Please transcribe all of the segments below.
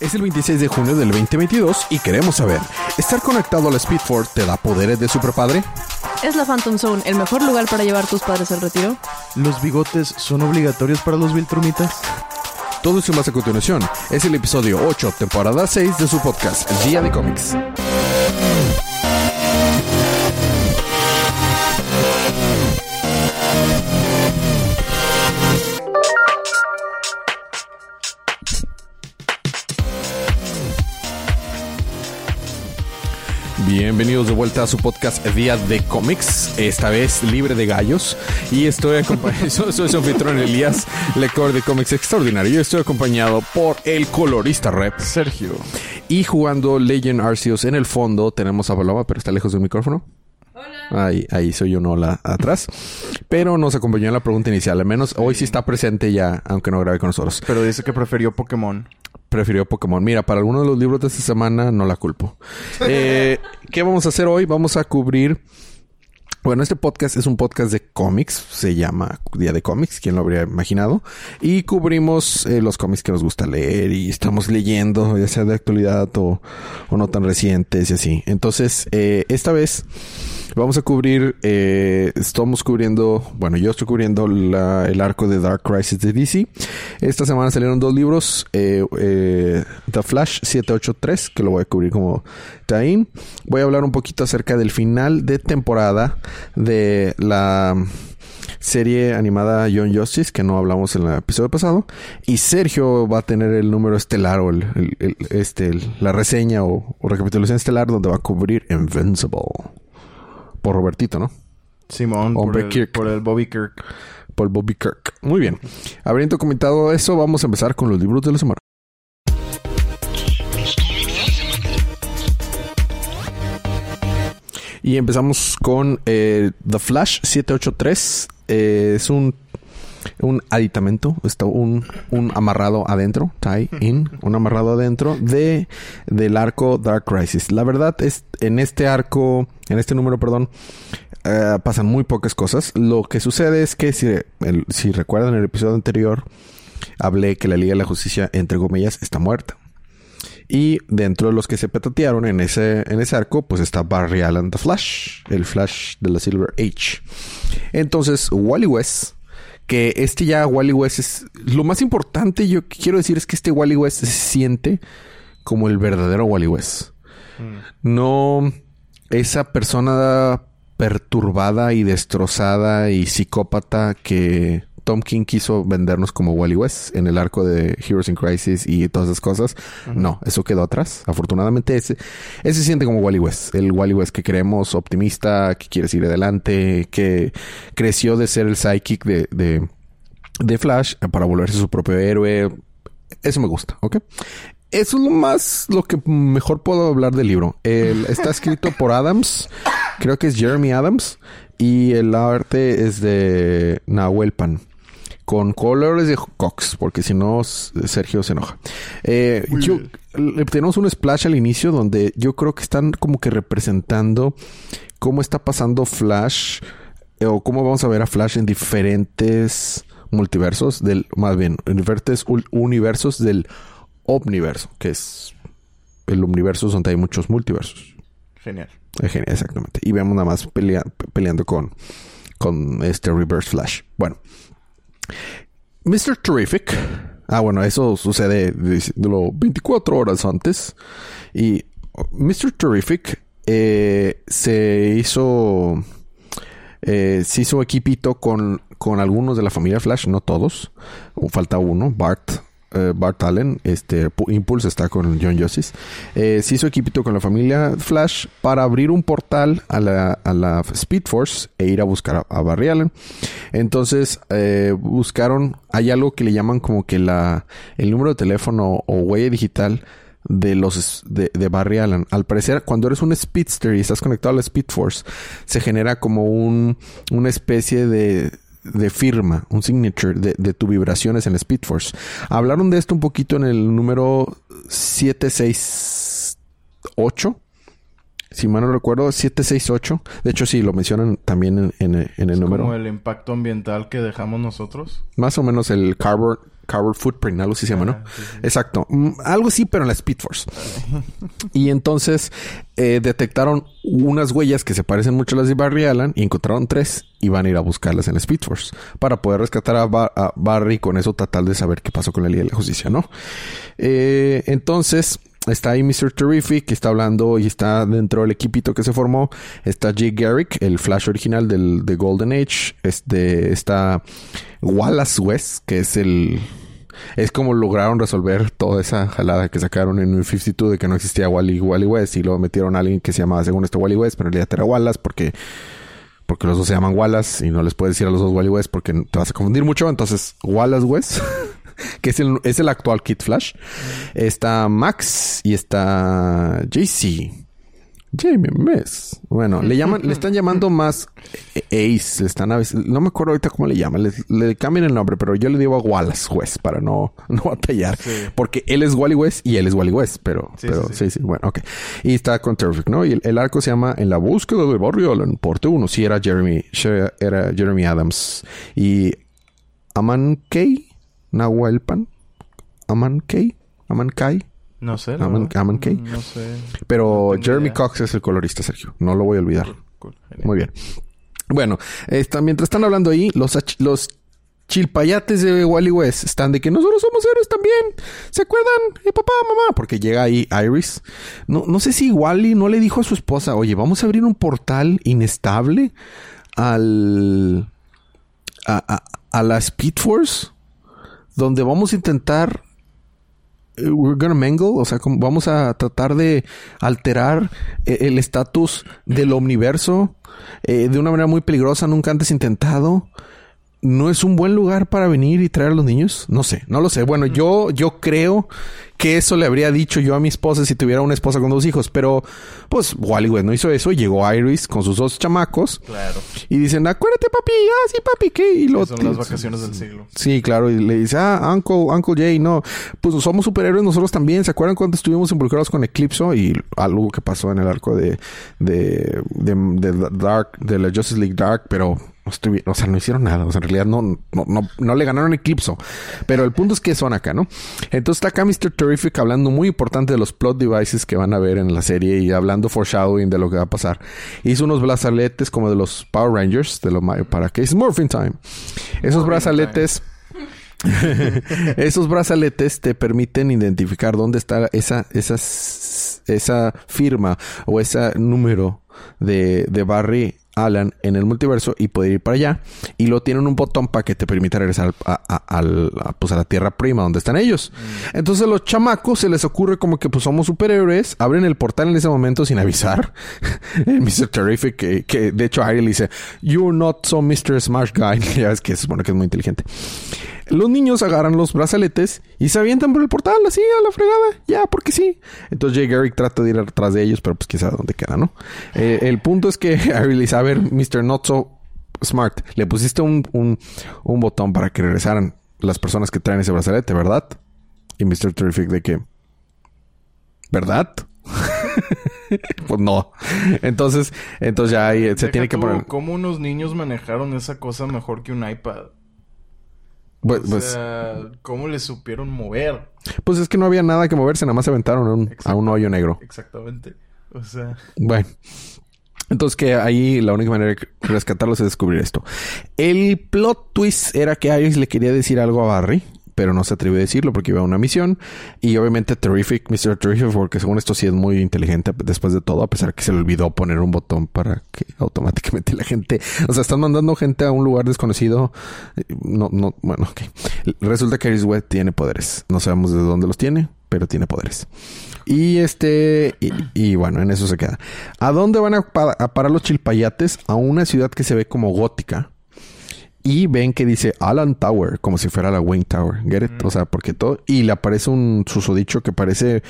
Es el 26 de junio del 2022 y queremos saber, ¿estar conectado al Speed Force te da poderes de superpadre? ¿Es la Phantom Zone el mejor lugar para llevar tus padres al retiro? ¿Los bigotes son obligatorios para los Viltrumitas? Todo eso y más a continuación. Es el episodio 8, temporada 6 de su podcast, Día de Cómics. Bienvenidos de vuelta a su podcast Día de Cómics, esta vez libre de gallos. Y estoy acompañado, soy su anfitrión Elías, lector de cómics extraordinario. Y estoy acompañado por el colorista rep Sergio. Y jugando Legend Arceus en el fondo tenemos a Paloma, pero está lejos del micrófono. Hola. Ahí, ahí soy yo, no la atrás. Pero nos acompañó en la pregunta inicial. Al menos hoy sí está presente ya, aunque no grabe con nosotros. Pero dice que prefirió Pokémon. Prefirió Pokémon. Mira, para algunos de los libros de esta semana no la culpo. Eh, ¿Qué vamos a hacer hoy? Vamos a cubrir. Bueno, este podcast es un podcast de cómics, se llama Día de Cómics, ¿quién lo habría imaginado? Y cubrimos eh, los cómics que nos gusta leer y estamos leyendo, ya sea de actualidad o, o no tan recientes y así. Entonces, eh, esta vez vamos a cubrir, eh, estamos cubriendo, bueno, yo estoy cubriendo el arco de Dark Crisis de DC. Esta semana salieron dos libros, eh, eh, The Flash 783, que lo voy a cubrir como Tain. Voy a hablar un poquito acerca del final de temporada de la serie animada Young Justice, que no hablamos en el episodio pasado. Y Sergio va a tener el número estelar o este, la reseña o recapitulación estelar donde va a cubrir Invincible. Por Robertito, ¿no? Simón, por el, Kirk. por el Bobby Kirk. Por Bobby Kirk. Muy bien. Habiendo comentado eso, vamos a empezar con los libros de la semana. Y empezamos con eh, The Flash 783. Eh, es un, un aditamento, está un, un amarrado adentro, tie in, un amarrado adentro de del arco Dark Crisis. La verdad es, en este arco, en este número, perdón, eh, pasan muy pocas cosas. Lo que sucede es que si, si recuerdan el episodio anterior, hablé que la Liga de la Justicia, entre comillas, está muerta. Y dentro de los que se petatearon en ese, en ese arco, pues está Barry Allen The Flash, el Flash de la Silver Age. Entonces, Wally West, que este ya Wally West es. Lo más importante, yo quiero decir, es que este Wally West se siente como el verdadero Wally West. No esa persona perturbada y destrozada y psicópata que Tom King quiso vendernos como Wally West en el arco de Heroes in Crisis y todas esas cosas. No, eso quedó atrás. Afortunadamente ese, ese se siente como Wally West. El Wally West que queremos, optimista, que quiere seguir adelante, que creció de ser el psychic de, de, de Flash para volverse su propio héroe. Eso me gusta, ¿ok? Eso es lo más, lo que mejor puedo hablar del libro. El- está escrito por Adams, creo que es Jeremy Adams, y el arte es de Nahuel Pan. Con colores de Cox, porque si no, Sergio se enoja. Eh, yo- le- tenemos un splash al inicio donde yo creo que están como que representando cómo está pasando Flash, eh, o cómo vamos a ver a Flash en diferentes multiversos, del, más bien, en diferentes universos del omniverso, que es el universo donde hay muchos multiversos. Genial. Eh, genial, Exactamente. Y vemos nada más pelea- peleando con, con este Reverse Flash. Bueno. Mr. Terrific. Ah, bueno, eso sucede de, de lo 24 horas antes. Y Mr. Terrific eh, se hizo. eh, se hizo equipito con, con algunos de la familia Flash, no todos. Falta uno, Bart. Eh, Bart Allen, este Pu- Impulse está con John Justice. Eh, se hizo equipito con la familia Flash para abrir un portal a la, a Speed Force e ir a buscar a, a Barry Allen. Entonces eh, buscaron, hay algo que le llaman como que la el número de teléfono o huella digital de los de, de Barry Allen. Al parecer, cuando eres un speedster y estás conectado a la Speed Force, se genera como un una especie de de firma, un signature de, de tu vibraciones en la Speed Force. Hablaron de esto un poquito en el número 768. Si mal no recuerdo, 768. De hecho, sí, lo mencionan también en, en- en el Es número. como el impacto ambiental que dejamos nosotros. Más o menos el carbon, Carbon Footprint, algo así se llama, ¿no? Ah, sí, sí. Exacto. Mm, Algo así, pero en la Speed Force. y entonces eh, detectaron unas huellas que se parecen mucho a las de Barry Allen y encontraron tres y van a ir a buscarlas en la Speed Force para poder rescatar a, a Barry con eso tratar de saber qué pasó con la Liga de la Justicia, ¿no? Eh, entonces está ahí Mr. Terrific que está hablando y está dentro del equipito que se formó. Está Jay Garrick, el Flash original del de Golden Age. Este, está Wallace West, que es el... Es como lograron resolver toda esa jalada que sacaron en New 52 de que no existía Wally, Wally West y luego metieron a alguien que se llamaba según esto Wally West, pero en realidad era Wallace porque porque los dos se llaman Wallace y no les puedes decir a los dos Wally West porque te vas a confundir mucho. Entonces, Wallace West, que es el, es el actual Kid Flash. Está Max y está JC. Jamie Miss. Bueno, le llaman, le están llamando más Ace. Le están a veces- no me acuerdo ahorita cómo le llaman. Le, le cambian el nombre, pero yo le digo a Wallace West para no, no batallar. Sí. Porque él es Wally West y él es Wally West, pero, Sí, pero sí, sí, bueno, ok. Y está con Terrific, ¿no? Y el, el arco se llama En la búsqueda de Barry Allen, porte 1. Sí, era Jeremy, era Jeremy Adams. Y Aman Kay, Nahuelpan, Aman Kay, Aman Kai. No sé. Aman- verdad. Aman Kay. No sé. Pero No Jeremy idea. Cox es el colorista, Sergio. No lo voy a olvidar. Cool. Muy bien. Bueno, está- mientras están hablando ahí, los, los chilpayates de Wally West están de que nosotros somos héroes también. ¿Se acuerdan? Eh, papá, mamá. Porque llega ahí Iris. No, no sé si Wally no le dijo a su esposa, oye, vamos a abrir un portal inestable al... a, a- a la Speed Force. Donde vamos a intentar eh, we're gonna mingle, o sea, como vamos a tratar de alterar eh, el estatus del omniverso eh, de una manera muy peligrosa, nunca antes intentado. ¿No es un buen lugar para venir y traer a los niños? No sé, no lo sé. Bueno, yo, yo creo que eso le habría dicho yo a mi esposa si tuviera una esposa con dos hijos. Pero, pues, Wally West no hizo eso. Llegó Iris con sus dos chamacos. Claro. Y dicen, acuérdate, papi. Ah, sí, papi, ¿qué? Y lo, Son las vacaciones del siglo. Sí, claro, y le dice, ah, Uncle, Uncle Jay, no, pues somos superhéroes nosotros también. ¿Se acuerdan cuando estuvimos involucrados con Eclipso y algo que pasó en el arco de, de, de, de Dark, de la Justice League Dark, pero no estuvi- o sea, no hicieron nada. O sea, en realidad no, no, no, no le ganaron Eclipso. Pero el punto es que son acá, ¿no? Entonces está acá Mr. Terrific hablando muy importante de los plot devices que van a ver en la serie y hablando foreshadowing de lo que va a pasar. Hizo unos brazaletes como de los Power Rangers, de lo para que es Morphin Time. Esos Morphin brazaletes esos brazaletes te permiten identificar dónde está esa, esa, esa firma o ese número de, de Barry Allen en el multiverso y poder ir para allá. Y lo tienen un botón para que te permita regresar a, a- a, pues a la tierra prima donde están ellos. Entonces a los chamacos se les ocurre como que pues somos superhéroes, abren el portal en ese momento sin avisar. el Mr. Terrific, que, que de hecho Ariel dice, You're not so Mr. Smart Guy. ya ves que se supone que es muy inteligente. Los niños agarran los brazaletes y se avientan por el portal así a la fregada. Ya, porque sí. Entonces Jay Garrick trata de ir atrás de ellos, pero pues sabe dónde queda, ¿no? Eh, el punto es que Ariel dice, a ver, Mr. Not So Smart, le pusiste un, un, un botón para que regresaran las personas que traen ese brazalete, ¿verdad? Y Mr. Terrific de que... ¿Verdad? pues no. Entonces, entonces ya ahí se Deja tiene que tú, poner... ¿Cómo unos niños manejaron esa cosa mejor que un iPad? Pues, o pues- sea, ¿cómo le supieron mover? Pues es que no había nada que moverse, nada más se aventaron a un, a un hoyo negro. Exactamente. O sea, Bueno. Entonces que ahí la única manera de rescatarlos es descubrir esto. El plot twist era que Iris le quería decir algo a Barry, pero no se atrevió a decirlo porque iba a una misión. Y obviamente Terrific, Mr. Terrific, porque según esto sí es muy inteligente después de todo, a pesar que se le olvidó poner un botón para que automáticamente la gente... O sea, están mandando gente a un lugar desconocido. No, no, bueno, ok. Resulta que Iris West tiene poderes. No sabemos de dónde los tiene, pero tiene poderes. Y este, y, bueno, en eso se queda. ¿A dónde van a, a parar los chilpayates? A una ciudad que se ve como gótica. Y ven que dice Alan Tower, como si fuera la Wayne Tower. Get it? O sea, porque todo. Y le aparece un susodicho que parece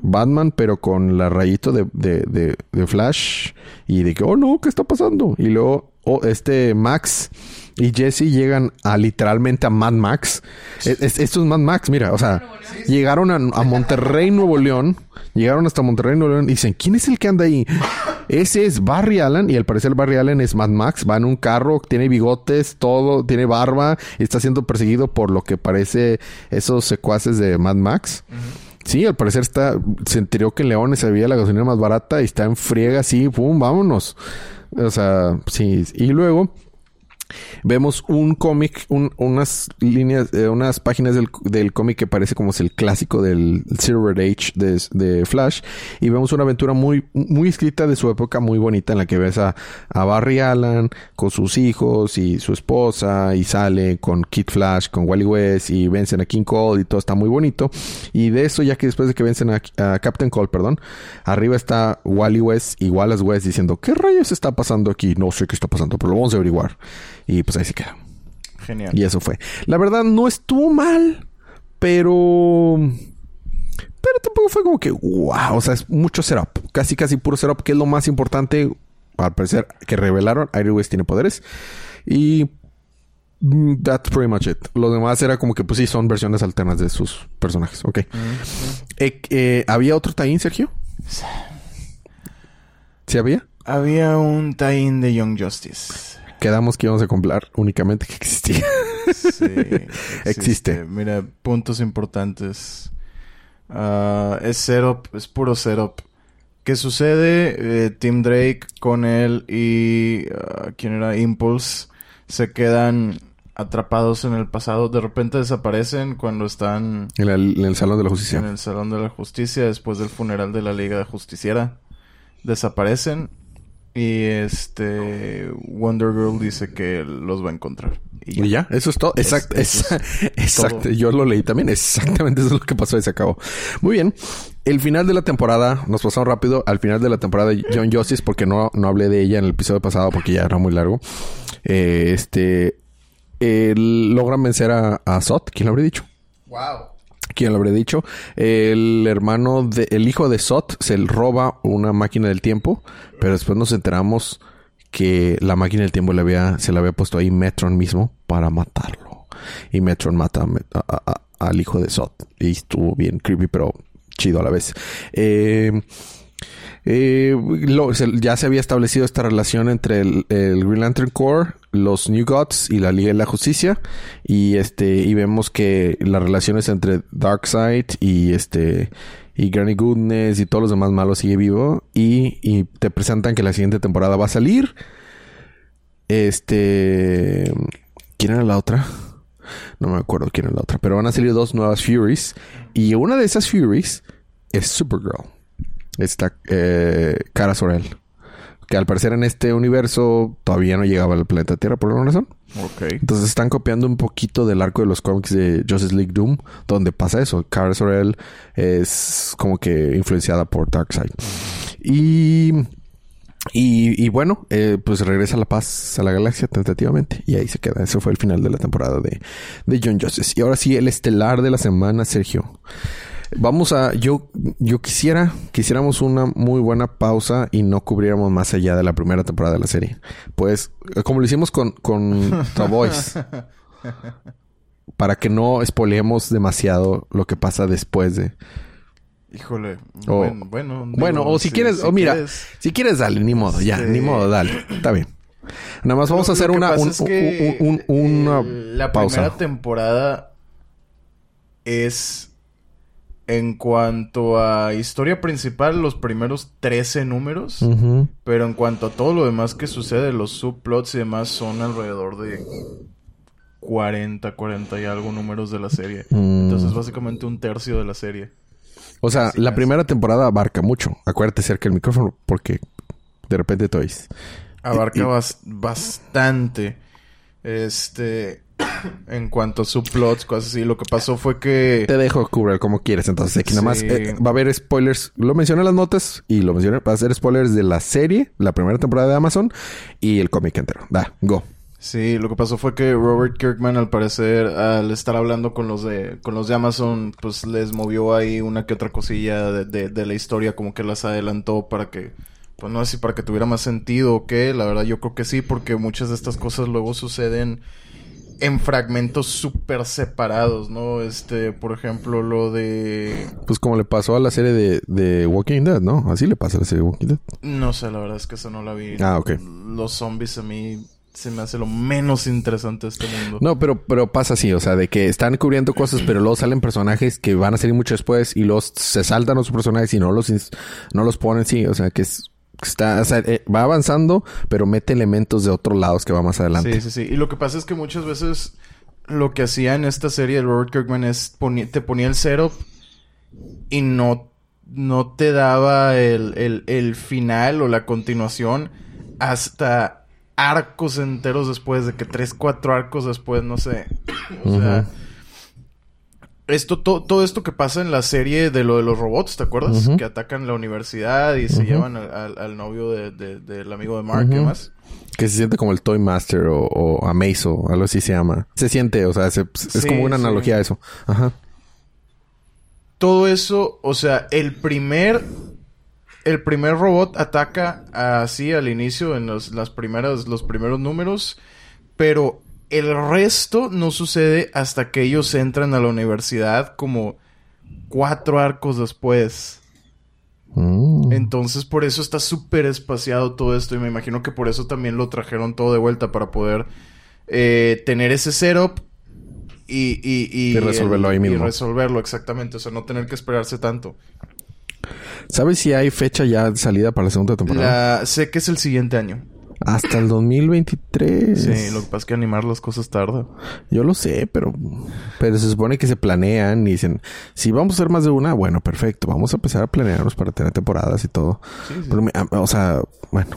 Batman, pero con la rayito de, de, de, de Flash. Y de que, oh no, ¿qué está pasando? Y luego, oh, este Max y Jesse llegan a literalmente a Mad Max. Es- es- esto es Mad Max, mira, o sea, llegaron a, a Monterrey, Nuevo León. Llegaron hasta Monterrey, Nuevo León. Y dicen, ¿quién es el que anda ahí? Ese es Barry Allen y al parecer Barry Allen es Mad Max. Va en un carro, tiene bigotes, todo, tiene barba y está siendo perseguido por lo que parece esos secuaces de Mad Max. Sí, al parecer está, se enteró que en Leones había la gasolina más barata y está en friega así, pum, vámonos. O sea, sí. Y luego Vemos un cómic, unas líneas, eh, unas páginas del, del cómic que parece como es el clásico del Silver Age de, Flash. Y vemos una aventura muy, muy escrita de su época, muy bonita, en la que ves a, a, Barry Allen con sus hijos y su esposa, y sale con Kid Flash, con Wally West, y vencen a King Cole, y todo está muy bonito. Y de eso, ya que después de que vencen a, a Captain Cole, perdón, arriba está Wally West y Wallace West diciendo, ¿qué rayos está pasando aquí? No sé qué está pasando, pero lo vamos a averiguar. Y pues ahí se queda. Genial. Y eso fue. La verdad no estuvo mal, pero... Pero tampoco fue como que, wow, o sea, es mucho setup. Casi, casi puro setup, que es lo más importante, al parecer, que revelaron. Iron West tiene poderes. Y mm, That's pretty much it. Lo demás era como que, pues sí, son versiones alternas de sus personajes. Ok. Eh, eh, ¿Había otro tie Sergio? ¿Sí había? Había un tie de Young Justice quedamos que íbamos a comprar únicamente que existía. sí, existe. Mira, puntos importantes. Uh, es setup, es puro setup. ¿Qué sucede? Eh, Tim Drake con él y... Uh, ¿Quién era? Impulse. Se quedan atrapados en el pasado. De repente desaparecen cuando están... En, en, el Salón de la Justicia. En el Salón de la Justicia, después del funeral de la Liga Justiciera. Desaparecen y este Wonder Girl dice que los va a encontrar. Y ya, eso es todo. Exacto, exacto. Yo lo leí también. Exactamente eso es lo que pasó y se acabó. Muy bien. El final de la temporada, nos pasamos rápido al final de la temporada de John Justice, porque no, no hablé de ella en el episodio pasado porque ya era muy largo. Eh, este logran vencer a, a Sot, ¿quién lo habría dicho? Wow. ¿Quién lo habría dicho? El hermano de, el hijo de Sot se roba una máquina del tiempo, pero después nos enteramos que la máquina del tiempo le había, se la había puesto ahí Metron mismo para matarlo. Y Metron mata al hijo de Sot. Y estuvo bien creepy, pero chido a la vez. Eh, eh, ya se había establecido esta relación entre el, Green Lantern Corps, los New Gods y la Liga de la Justicia. Y este, y vemos que las relaciones entre Darkseid y este y Granny Goodness y todos los demás malos sigue vivo. Y, y te presentan que la siguiente temporada va a salir. Este. ¿Quién era la otra? No me acuerdo quién era la otra. Pero van a salir dos nuevas Furies. Y una de esas Furies es Supergirl está eh, Cara Sorel. Que al parecer en este universo todavía no llegaba al planeta Tierra por alguna razón. Ok. Entonces están copiando un poquito del arco de los cómics de Justice League Doom, donde pasa eso. Cara Sorel es como que influenciada por Darkseid. Y y, bueno, eh, pues regresa la paz a la galaxia tentativamente. Y ahí se queda. Eso fue el final de la temporada de, de John Justice. Y ahora sí, el estelar de la semana, Sergio. Vamos a, yo, yo quisiera, quisiéramos una muy buena pausa y no cubriéramos más allá de la primera temporada de la serie. Pues, como lo hicimos con, con The Voice. para que no espoleemos demasiado lo que pasa después de. Híjole. bueno, bueno, bueno o si, quieres, o mira, si quieres, dale, ni modo, ya, ni modo, dale. Está bien. Nada más vamos a hacer una, un, una la primera temporada es en cuanto a historia principal, los primeros 13 números. Pero en cuanto a todo lo demás que sucede, los subplots y demás son alrededor de 40, 40 y algo números de la serie. Mm. Entonces, básicamente un tercio de la serie. O sea, la primera temporada abarca mucho. Acuérdate cerca el micrófono porque de repente te oís. Abarca bastante. Este en cuanto a subplots, cosas así. Lo que pasó fue que... Te dejo cubrir como quieres. Entonces, aquí nada más eh, va a haber spoilers. Lo mencioné en las notas y lo mencioné. Va a ser spoilers de la serie, la primera temporada de Amazon y el cómic entero. Da, go. Sí, lo que pasó fue que Robert Kirkman, al parecer, al estar hablando con los de, con los de Amazon, pues les movió ahí una que otra cosilla de, de la historia, como que las adelantó para que pues no sé si para que tuviera más sentido o qué, la verdad yo creo que sí, porque muchas de estas cosas luego suceden en fragmentos súper separados, ¿no? Este, por ejemplo, lo de... Pues como le pasó a la serie de, de Walking Dead, ¿no? Así le pasa a la serie de Walking Dead. No sé, la verdad es que eso no la vi. Ah, ok. Los zombies a mí se me hace lo menos interesante de este mundo. No, pero, pero pasa así, o sea, de que están cubriendo cosas, pero luego salen personajes que van a salir mucho después y los se saltan los personajes y no los, no los ponen, sí, o sea, que es, está, o sea, eh, va avanzando, pero mete elementos de otros lados que va más adelante. Sí, sí, sí. Y lo que pasa es que muchas veces lo que hacía en esta serie de Robert Kirkman es te ponía el setup y no, no te daba el, el, el final o la continuación hasta arcos enteros después de que tres, cuatro arcos después, no sé. o sea, esto, to- todo esto que pasa en la serie de lo de los robots, ¿te acuerdas? Que atacan la universidad y se llevan al, al- al novio de- de- del amigo de Mark y demás. Que se siente como el Toy Master o, o Amaze o algo así se llama. Se siente, o sea, se- es como una sí. analogía a eso. Ajá. todo eso, o sea, el primer el primer robot ataca así al inicio en los, las primeras los primeros números, pero el resto no sucede hasta que ellos entran a la universidad como cuatro arcos después. Mm. Entonces por eso está súper espaciado todo esto y me imagino que por eso también lo trajeron todo de vuelta para poder eh, tener ese setup y, y, y, Y resolverlo ahí y mismo. resolverlo exactamente, o sea, no tener que esperarse tanto. ¿Sabes si hay fecha ya de salida para la segunda temporada? La, sé que es el siguiente año. Hasta el 2023. Sí, lo que pasa es que animar las cosas tarda. Yo lo sé, pero, pero se supone que se planean y dicen, si vamos a hacer más de una, bueno, perfecto, vamos a empezar a planearnos para tener temporadas y todo. Sí, sí. Pero me- a- o sea, bueno,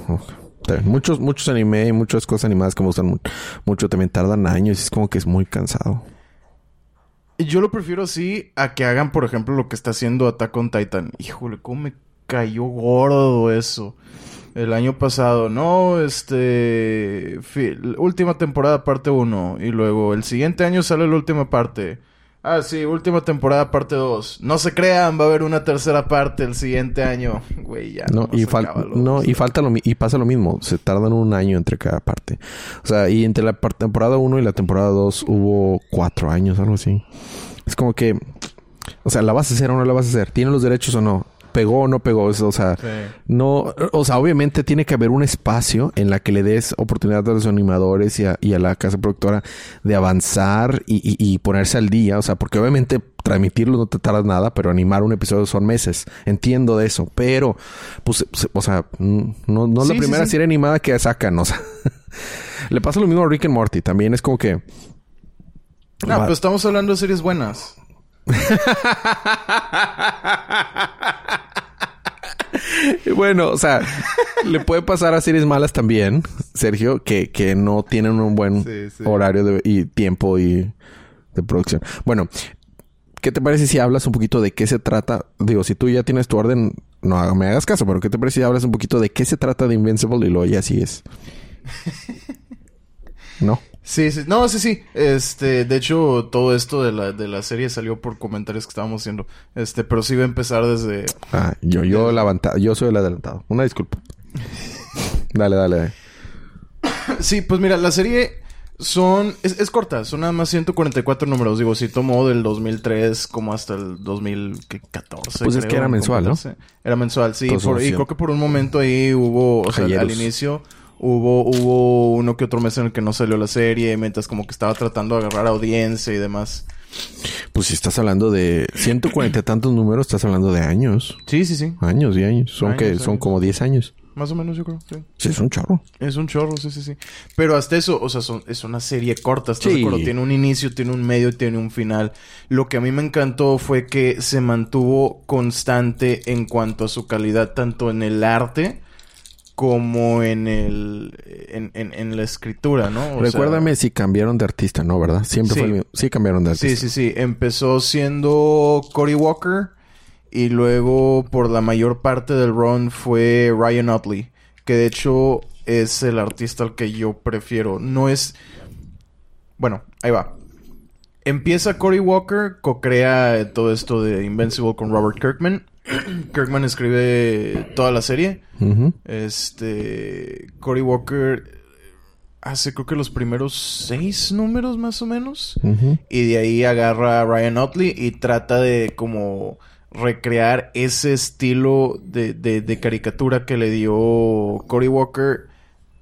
muchos, muchos anime y muchas cosas animadas que me gustan mu- mucho también tardan años y es como que es muy cansado. Yo lo prefiero así a que hagan, por ejemplo, lo que está haciendo Attack on Titan. Híjole, cómo me cayó gordo eso. El año pasado, no, este... última temporada parte 1. Y luego el siguiente año sale la última parte. Ah, sí, última temporada parte 2. No se crean, va a haber una tercera parte el siguiente año. Güey, ya. No, y, fal- no, y falta lo y pasa lo mismo. Se tardan un año entre cada parte. O sea, y entre la temporada 1 y la temporada 2 hubo cuatro años, algo así. Es como que, o sea, ¿la vas a hacer o no la vas a hacer? ¿Tiene los derechos o no? ¿Pegó o no pegó? Eso, o sea, Sí. no, o sea, obviamente tiene que haber un espacio en la que le des oportunidad a los animadores y a, y a la casa productora de avanzar y, y- y ponerse al día. O sea, porque obviamente transmitirlo no te tarda nada, pero animar un episodio son meses. Entiendo de eso, pero, pues, se- o sea, mm, no, no es Sí, la primera sí. serie animada que sacan, o sea. le pasa lo mismo a Rick and Morty. También es como que... No, Va- pues estamos hablando de series buenas. Bueno, o sea, le puede pasar a series malas también, Sergio, que, que no tienen un buen Sí, sí. horario de- y tiempo y de producción. Bueno, ¿qué te parece si hablas un poquito de qué se trata? Digo, si tú ya tienes tu orden, no me hagas caso, pero ¿qué te parece si hablas un poquito de qué se trata de Invincible y luego ya así es? ¿No? Sí, sí. No, sí, sí. Este, de hecho, todo esto de la, de la serie salió por comentarios que estábamos haciendo. Este, pero sí va a empezar desde... Ah, yo, yo, el avanta- yo soy el adelantado. Una disculpa. Dale, dale. dale. Sí, pues mira, la serie son... Es, es corta, son nada más 144 números. Digo, sí tomó del 2003 como hasta el 2014. Pues es que era en mensual, ¿no? Era mensual, sí. Por- y creo que por un momento ahí hubo... O sea, al inicio... Hubo, hubo uno que otro mes en el que no salió la serie, mientras como que estaba tratando de agarrar audiencia y demás. Pues si estás hablando de 140 y tantos números, estás hablando de años. Sí, sí, sí. Años y años. Son Años, que son años. como 10 años. Más o menos, yo creo. Sí. Sí, es un chorro. Es un chorro, sí, sí, sí. Pero hasta eso, o sea, son- es una serie corta, ¿estás Sí. de acuerdo? Tiene un inicio, tiene un medio, tiene un final. Lo que a mí me encantó fue que se mantuvo constante en cuanto a su calidad, tanto en el arte como en el en, en- en la escritura, ¿no? O sea, Recuérdame si cambiaron de artista, ¿no? ¿Verdad? Siempre Sí. fue el mismo. Sí cambiaron de Sí, artista. sí, sí. Empezó siendo Cory Walker y luego por la mayor parte del run fue Ryan Utley, que de hecho es el artista al que yo prefiero. No es... Bueno, ahí va. Empieza Cory Walker, co-crea todo esto de Invincible con Robert Kirkman. Kirkman escribe toda la serie. Este. Cory Walker. hace creo que los primeros seis números más o menos. Y de ahí agarra a Ryan Otley y trata de como recrear ese estilo de, de- de caricatura que le dio Cory Walker,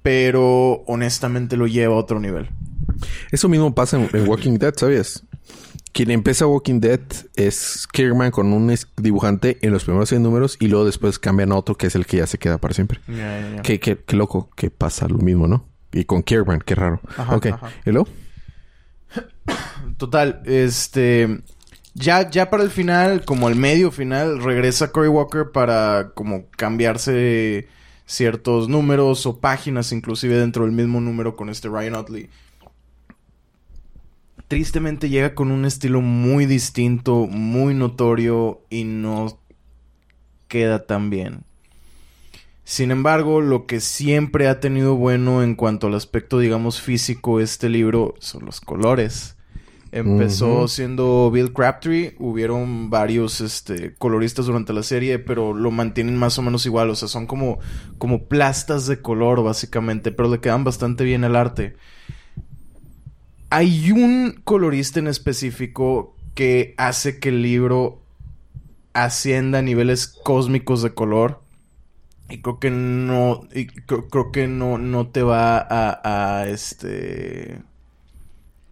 pero honestamente lo lleva a otro nivel. Eso mismo pasa en, en Walking Dead, ¿sabías? Quien empieza Walking Dead es Kirkman con un dibujante en los primeros 100 números y luego después cambian a otro que es el que ya se queda para siempre. Ya. Qué, qué, qué loco que pasa lo mismo, ¿no? Y con Kirkman, qué raro. Ajá, ok. ajá. ¿Y luego? Total, este. Ya, ya para el final, como el medio final, regresa Cory Walker para como cambiarse ciertos números o páginas, inclusive dentro del mismo número con este Ryan Otley. Tristemente llega con un estilo muy distinto, muy notorio y no queda tan bien. Sin embargo, lo que siempre ha tenido bueno en cuanto al aspecto, digamos, físico este libro son los colores. Empezó siendo Bill Crabtree, hubieron varios este, coloristas durante la serie, pero lo mantienen más o menos igual, o sea, son como, como plastas de color básicamente, pero le quedan bastante bien el arte. Hay un colorista en específico que hace que el libro ascienda a niveles cósmicos de color. Y creo que no. Y creo, que no, no te va a, a este.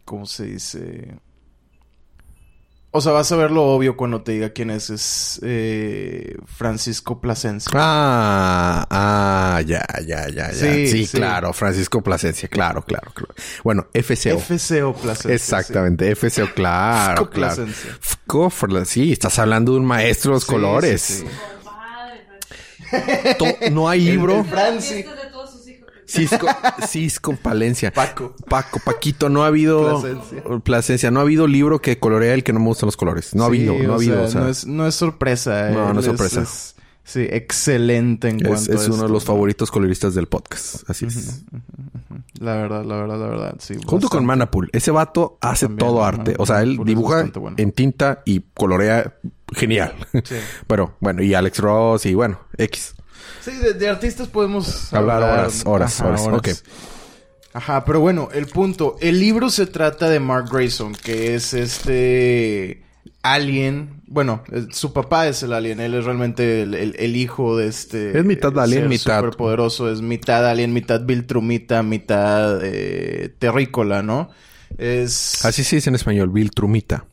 ¿Cómo se dice? O sea, vas a ver lo obvio cuando te diga quién es. Es eh, Francisco Plasencia. Ah, ah, ya, ya, ya, ya. Sí, Sí, sí. claro. Francisco Plasencia, claro, claro, claro. Bueno, FCO. FCO Plasencia. Exactamente, FCO, claro, Fco claro. Plasencia. Fco sí, estás hablando de un maestro de los Sí, colores. sí, sí. To- no hay libro. El Franci. Cisco, Cisco Palencia. Paco. Paco, Paquito, no ha habido Plasencia. Plasencia, no ha habido libro que colorea el que no me gustan los colores. No ha habido, no ha habido. sea, o sea, no, es, no es sorpresa. No, no es sorpresa. sí, excelente en es, cuanto es a uno de los favoritos coloristas del podcast. Así es. La verdad, la verdad, la verdad, sí. Junto con. Manapool. Ese vato hace También, todo arte. O sea, él es dibuja bueno. en tinta y colorea genial. Sí. Pero bueno, y Alex Ross y bueno, X. Sí, de, de artistas podemos Hablar horas, horas, horas. Ok. Ajá, pero bueno, el punto. El libro se trata de Mark Grayson, que es este alien. Bueno, su papá es el alien. Él es realmente el, el- el hijo de este. Es mitad alien, mitad- Superpoderoso. Es mitad alien, mitad Viltrumita, mitad eh, terrícola, ¿no? Es. Así se dice en español, Bill Trumita.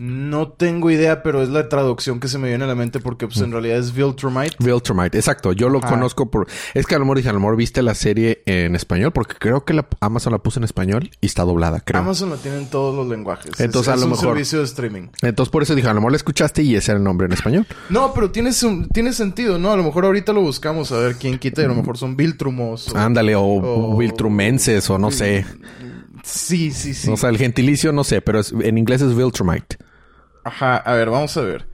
No tengo idea, pero es la traducción que se me viene a la mente porque, pues, Mm. en realidad es Viltrumite. Viltrumite, exacto. Yo lo conozco por... Es que a lo mejor dije, a lo mejor viste la serie en español, porque creo que la Amazon la puso en español y está doblada, creo. Amazon lo tiene en todos los lenguajes. Es- Entonces, a es lo un mejor- servicio de streaming. Entonces por eso dije, a lo mejor la escuchaste y ese era el nombre en español. No, pero tiene, su- tiene sentido, ¿no? A lo mejor ahorita lo buscamos a ver quién quita y a lo mejor son Viltrumos. o- Ándale, o, o- Viltrumenses, o no sé. Sí, sí, sí. O sea, el gentilicio no sé, pero es- en inglés es Viltrumite. Ajá, a ver, vamos a ver.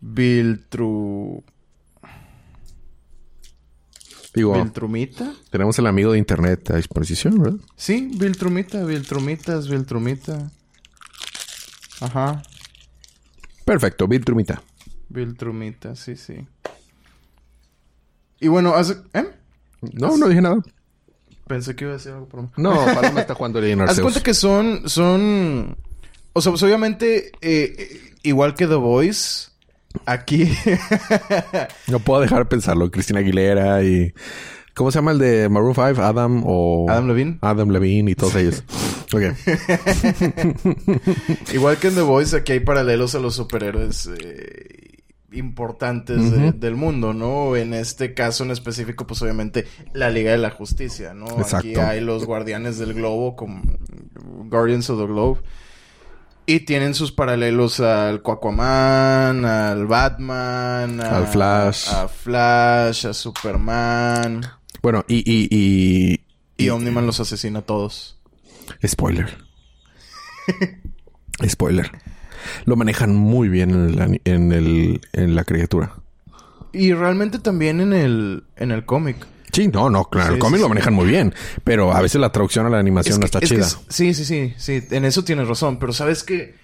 Viltru... Digo, ¿Viltrumita? tenemos el amigo de internet a disposición, ¿verdad? Sí, Viltrumita, Viltrumitas, Viltrumita. Ajá, Perfecto, Viltrumita. Viltrumita, sí, sí. Y bueno, hace... ¿Eh? No, no dije nada. Pensé que iba a decir algo por No, Paloma está jugando Haz cuenta que son, son, o sea, pues obviamente, eh, eh, igual que The Voice, aquí, No puedo dejar de pensarlo. Cristina Aguilera y... ¿Cómo se llama el de Maroon 5? Adam o... Adam Levine. Adam Levine y todos ellos. Ok. igual que en The Voice, aquí hay paralelos a los superhéroes eh, importantes de- del mundo, ¿no? En este caso en específico, pues obviamente la Liga de la Justicia, ¿no? Aquí Exacto. hay los Guardianes del Globo, como Guardians of the Globe. Y tienen sus paralelos al Aquaman, al Batman, a- Al Flash. a Flash, a Superman. Bueno, y... y, y, Y Omniman los asesina a todos. Spoiler. Spoiler. Lo manejan muy bien en, ani- en, el, en la criatura. Y realmente también en el, en el cómic. Sí, no, no, claro. Sí, el cómic sí, lo manejan muy bien. Pero a veces la traducción a la animación no Es que- está es chida. sí, sí, sí, sí. En eso tienes razón. Pero sabes que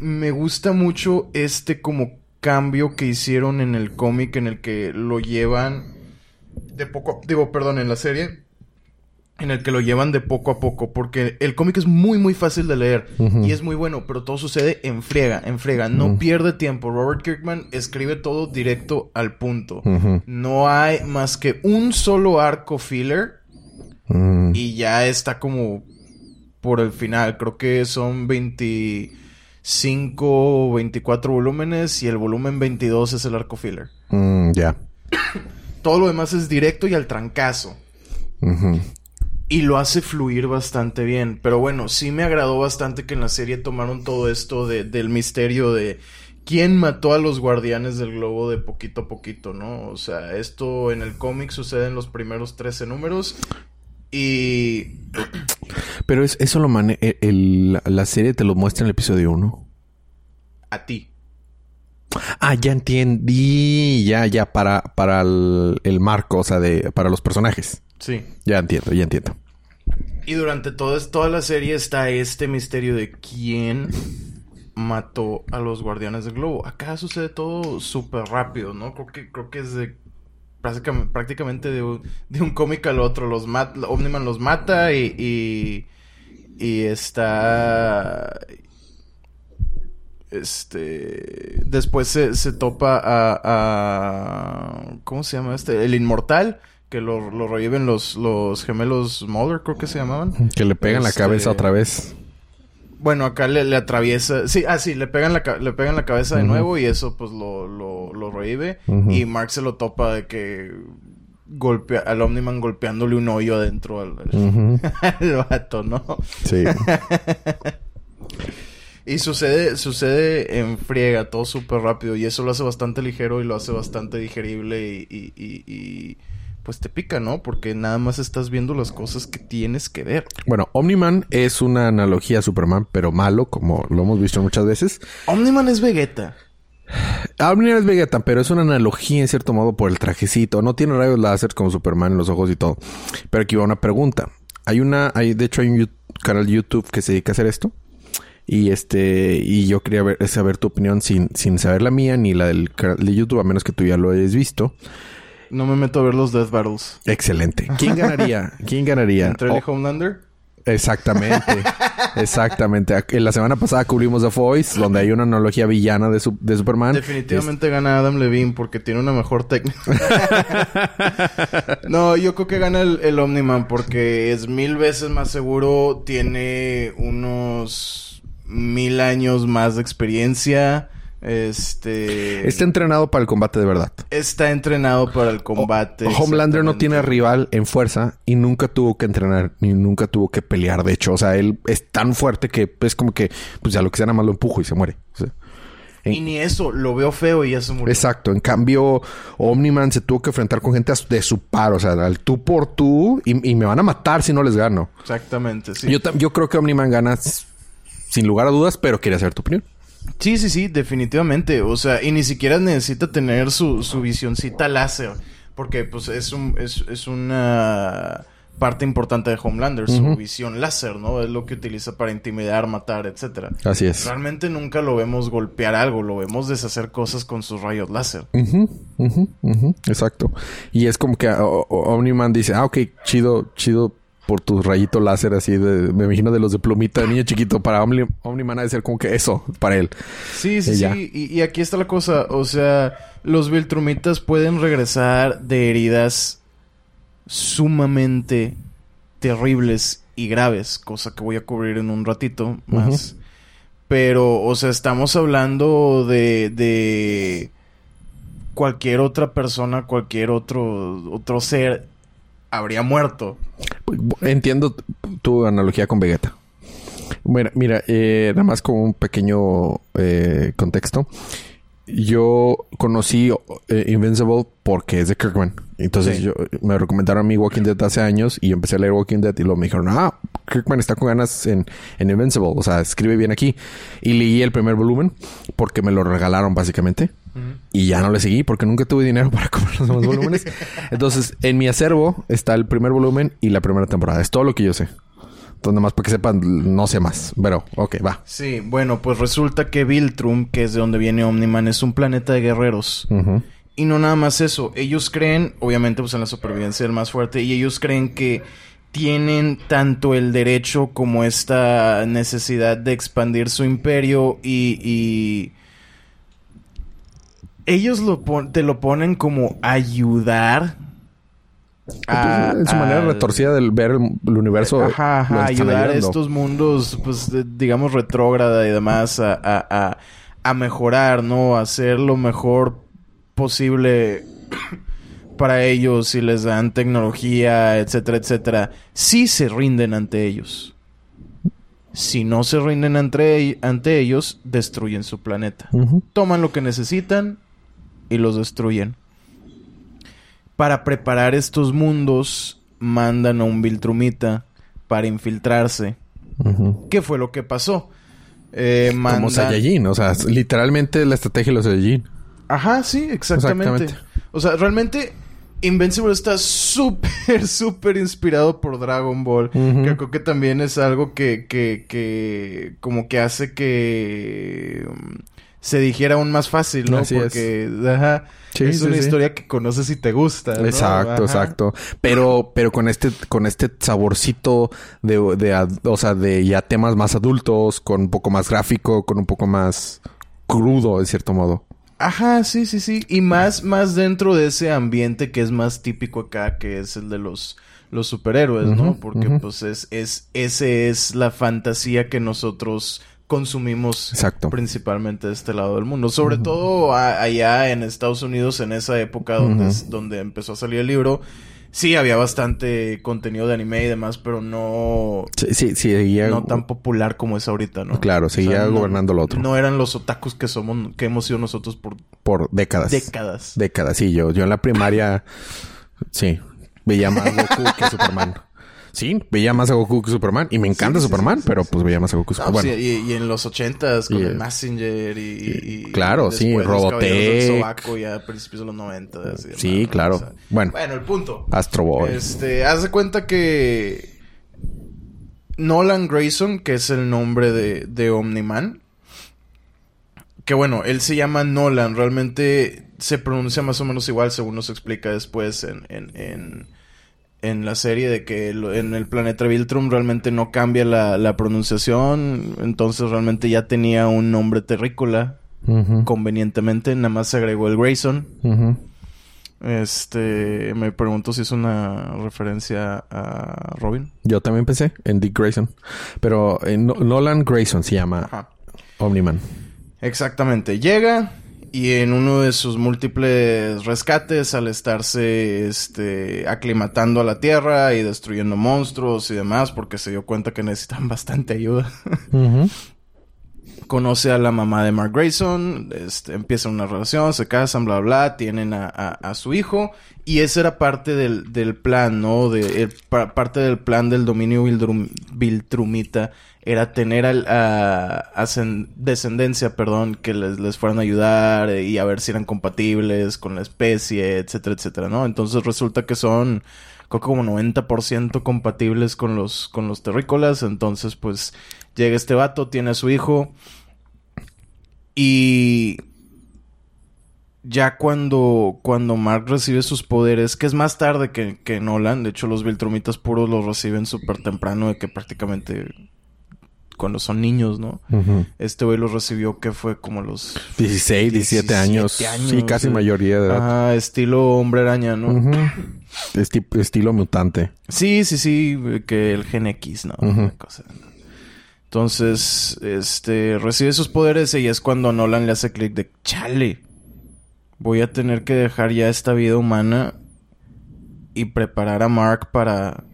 me gusta mucho este como cambio que hicieron en el cómic en el que lo llevan de poco, digo, perdón, en la serie en el que lo llevan de poco a poco, porque el cómic es muy, muy fácil de leer y es muy bueno, pero todo sucede en friega, en friega, no pierde tiempo. Robert Kirkman escribe todo directo al punto. No hay más que un solo arco filler y ya está como por el final. Creo que son 25 o 24 volúmenes y el volumen 22 es el arco filler. Mm, ya. Todo lo demás es directo y al trancazo. Y lo hace fluir bastante bien. Pero bueno, sí me agradó bastante que en la serie tomaron todo esto de, del misterio de quién mató a los guardianes del globo de poquito a poquito, ¿no? O sea, esto en el cómic sucede en los primeros 13 números. Y. Pero es, eso lo mane el, la serie te lo muestra en el episodio 1. A ti. Ah, ya entendí. Ya, ya, para, para el, el marco, o sea, de, para los personajes. Sí. Ya entiendo, ya entiendo. Y durante todo, toda la serie está este misterio de quién mató a los guardianes del globo. Acá sucede todo súper rápido, ¿no? Creo que, creo que es de prácticamente, de un, de un cómic al otro. Los Omniman los mata y, y, y está... Este... Después se, se topa a, a... ¿Cómo se llama este? El inmortal que lo, lo reviven los, los gemelos Mulder, creo que se llamaban. Que le pegan la Este, cabeza otra vez. Bueno, acá le, le atraviesa... Sí, ah, sí, le pegan la, le pegan la cabeza de nuevo y eso pues lo, lo, lo revive. Y Mark se lo topa de que golpea al Omniman golpeándole un hoyo adentro al, Ujú. al vato, ¿no? Sí. Y sucede, sucede en friega, todo súper rápido. Y eso lo hace bastante ligero y lo hace bastante digerible y, y, y- y, pues te pica, ¿no? Porque nada más estás viendo las cosas que tienes que ver. bueno, Omniman es una analogía a Superman, pero malo, como lo hemos visto muchas veces. Omniman es Vegeta. Omniman es Vegeta, pero es una analogía en cierto modo por el trajecito. No tiene rayos láser como Superman en los ojos y todo. Pero aquí va una pregunta. Hay una, hay, de hecho hay un canal de YouTube que se dedica a hacer esto. Y este, y yo quería ver, saber tu opinión sin, sin saber la mía ni la del canal de YouTube, a menos que tú ya lo hayas visto. No me meto a ver los Death Battles. Excelente. ¿Quién ganaría? ¿Quién ganaría? Entre Oh, Homelander. exactamente. exactamente. En la semana pasada cubrimos The Voice, donde hay una analogía villana de, su- de Superman. Definitivamente gana Adam Levine porque tiene una mejor técnica. no, yo creo que gana el, el Omniman porque es mil veces más seguro. Tiene unos mil años más de experiencia. Este. Está entrenado para el combate de verdad. está entrenado para el combate. Homelander no tiene rival en fuerza y nunca tuvo que entrenar ni nunca tuvo que pelear. De hecho, o sea, él es tan fuerte que es como que, pues ya lo que sea, nada más lo empujo y se muere. O sea, en- Y ni eso, lo veo feo y ya se murió. Exacto. En cambio, Omniman se tuvo que enfrentar con gente de su par, o sea, al tú por tú y, y me van a matar si no les gano. Exactamente, sí. Yo, yo creo que Omniman gana sin lugar a dudas, pero quería saber tu opinión. Sí, sí, sí, definitivamente. O sea, y ni siquiera necesita tener su, su visioncita láser. Porque, pues, es, un, es, es una parte importante de Homelander, su visión láser, ¿no? Es lo que utiliza para intimidar, matar, etcétera. Así es. Realmente nunca lo vemos golpear algo, lo vemos deshacer cosas con sus rayos láser. Ujú, ujú, ujú, Exacto. Y es como que Omniman dice, ah, ok, chido, chido por tu rayito láser así de, me imagino de los de plumita de niño chiquito. Para Omni- Omniman ha de ser como que eso para él. Sí, sí, sí. Y, y aquí está la cosa. O sea, los Viltrumitas pueden regresar de heridas sumamente terribles y graves, cosa que voy a cubrir en un ratito más. Pero, o sea, estamos hablando de, de cualquier otra persona, cualquier otro, otro ser habría muerto. Entiendo t- tu analogía con Vegeta. Bueno, mira, eh, nada más como un pequeño eh, contexto. Yo conocí eh, Invincible porque es de Kirkman. Entonces Sí. yo me recomendaron a mí Walking Dead hace años y yo empecé a leer Walking Dead y luego me dijeron, ah, Kirkman está con ganas en, en Invincible. O sea, escribe bien aquí. Y leí el primer volumen porque me lo regalaron básicamente. Y ya no le seguí porque nunca tuve dinero para comprar los demás volúmenes. Entonces, en mi acervo está el primer volumen y la primera temporada. Es todo lo que yo sé. Entonces, nada más para que sepan, no sé más. Pero, ok, va. Sí, bueno, pues resulta que Viltrum, que es de donde viene Omniman, es un planeta de guerreros. Y no nada más eso, ellos creen, obviamente, pues en la supervivencia del más fuerte, y ellos creen que tienen tanto el derecho como esta necesidad de expandir su imperio y, y ellos lo pon- te lo ponen como ayudar a- Pues, en su manera retorcida del ver el, el universo. Ajá, ajá, ayudar a estos mundos, pues, de- digamos, retrógrada y demás a, a, a, a mejorar, ¿no? A hacer lo mejor posible para ellos y les dan tecnología, etcétera, etcétera. Sí se rinden ante ellos. Si no se rinden ante, ante ellos, destruyen su planeta. Toman lo que necesitan y los destruyen. Para preparar estos mundos, mandan a un Viltrumita para infiltrarse. ¿Qué fue lo que pasó? Eh, Como Saiyajin. O sea, literalmente la estrategia de los Saiyajin. Ajá, sí, exactamente. Exactamente. O sea, realmente Invincible está súper, súper inspirado por Dragon Ball. Que creo que también es algo que, que, que como que hace que se dijera aún más fácil, ¿no? Así es. Porque, ajá, Sí, es sí, una sí. historia que conoces y te gusta. ¿no? Exacto, Ajá. exacto. Pero, pero con este, con este saborcito de, de, o sea, de ya temas más adultos, con un poco más gráfico, con un poco más crudo, de cierto modo. Ajá, sí, sí, sí. Y más, más dentro de ese ambiente que es más típico acá, que es el de los, los superhéroes, ¿no? Porque pues es, es, ese es la fantasía que nosotros consumimos Exacto. principalmente de este lado del mundo. Sobre todo a- allá en Estados Unidos, en esa época donde, es- donde empezó a salir el libro. Sí, había bastante contenido de anime y demás, pero no, Sí, sí, sí, seguía- no tan popular como es ahorita, ¿no? Claro, seguía gobernando lo otro. No eran los otakus que somos, que hemos sido nosotros por por décadas. décadas. Décadas, sí. Yo, yo en la primaria, sí, veía más Goku que Superman. Sí, veía más a Goku que Superman. Y me encanta Sí, Superman, sí, sí, pero pues veía más a Goku que No, Superman. y, y en los ochentas con Y, el Messenger y, y- claro, sí, Robotech. Sobaco ya a principios de los noventas. Sí, claro. O sea, Bueno. bueno, el punto. Astro Boy. Este, haz de cuenta que Nolan Grayson, que es el nombre de, de Omniman, que bueno, él se llama Nolan, realmente se pronuncia más o menos igual según nos explica después en, en, en, en la serie de que en el planeta Viltrum realmente no cambia la, la pronunciación, entonces realmente ya tenía un nombre terrícola convenientemente, nada más se agregó el Grayson. Este, me pregunto si es una referencia a Robin. Yo también pensé en Dick Grayson. Pero eh, No- Nolan Grayson se llama. Omniman. Exactamente. Llega y en uno de sus múltiples rescates, al estarse este, aclimatando a la Tierra y destruyendo monstruos y demás, porque se dio cuenta que necesitan bastante ayuda, conoce a la mamá de Mark Grayson, este, empiezan una relación, se casan, bla, bla, tienen a, a- a su hijo. Y ese era parte del, del plan, ¿no? De, el- pa- parte del plan del dominio Vildrum- Viltrumita era tener al- a, descendencia, perdón, que les, les fueran a ayudar eh, y a ver si eran compatibles con la especie, etcétera, etcétera, ¿no? Entonces resulta que son, creo como 90% compatibles con los, con los terrícolas. Entonces, pues, llega este vato, tiene a su hijo. Y ya cuando, cuando Mark recibe sus poderes, que es más tarde que, que Nolan, de hecho los Viltrumitas puros los reciben súper temprano, de que prácticamente cuando son niños, ¿no? Este güey los recibió que fue como los 16, 17 años. 17 años, Sí, casi mayoría de edad. Ajá, estilo hombre araña, ¿no? Esti- estilo mutante. Sí, sí, sí, que el Gen X, ¿no? Ujú. Una cosa, ¿no? Entonces, este, recibe sus poderes y es cuando Nolan le hace clic de, chale, voy a tener que dejar ya esta vida humana y preparar a Mark para,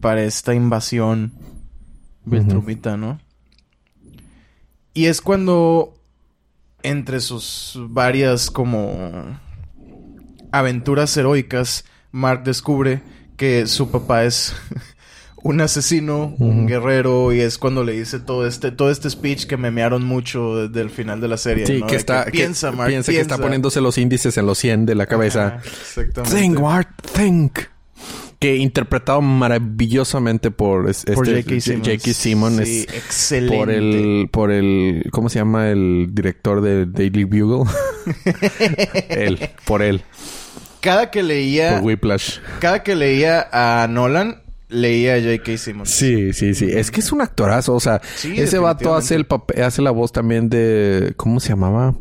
para esta invasión Viltrumita, ¿no? Y es cuando, entre sus varias como aventuras heroicas, Mark descubre que su papá es un asesino, un guerrero, y es cuando le dice todo este, todo este speech que memearon mucho desde el final de la serie. Sí, ¿no? que está... que piensa, Mark, piensa que está poniéndose los índices en los 100 de la cabeza. Ajá, exactamente. Think, Mark, think. Que interpretado maravillosamente por es- Por este, J.K. Simmons. J.K. Simmons. Sí, es excelente. por el, por el, ¿cómo se llama el director de Daily Bugle? él, por él, Cada que leía... por Whiplash. cada que leía a Nolan, leía a J.K. Simmons. Sí, sí, sí. Es que es un actorazo. O sea, Sí, ese vato hace el papel, hace la voz también de. ¿Cómo se llamaba?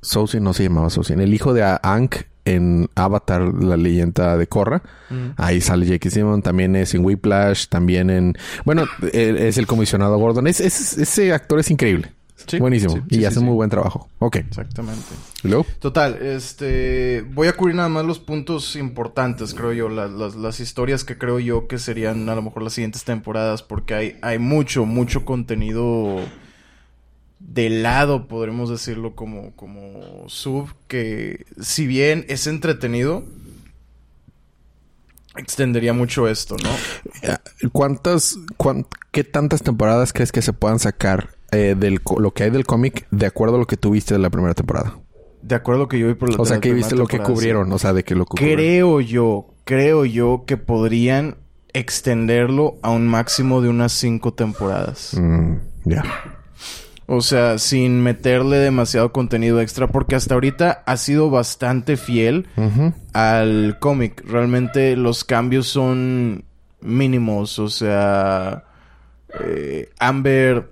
Sosin, no se llamaba Sosin. El hijo de Ank en Avatar, la leyenda de Korra. Mm. Ahí sale J.K. Simmons. También es en Whiplash. También en. Bueno, él es el comisionado Gordon. Es, es- ese actor es increíble. Sí, Buenísimo. sí, y sí, hace muy buen trabajo. Ok. Exactamente. ¿Y luego? Total, este... Voy a cubrir nada más los puntos importantes, creo yo. Las, las, las historias que creo yo que serían a lo mejor las siguientes temporadas. Porque hay, hay mucho, mucho contenido de lado, podremos decirlo, como, como sub. Que si bien es entretenido, extendería mucho esto, ¿no? ¿Cuántas, cuán- qué tantas temporadas crees que se puedan sacar eh, del lo que hay del cómic de acuerdo a lo que tú viste de la primera temporada? De acuerdo a lo que yo vi por la O sea, que viste lo que sí. cubrieron, o sea, de que lo cubrieron. Creo yo, creo yo que podrían extenderlo a un máximo de unas cinco temporadas. Mm, ya. O sea, sin meterle demasiado contenido extra, porque hasta ahorita ha sido bastante fiel al cómic. Realmente los cambios son mínimos. O sea, eh, Amber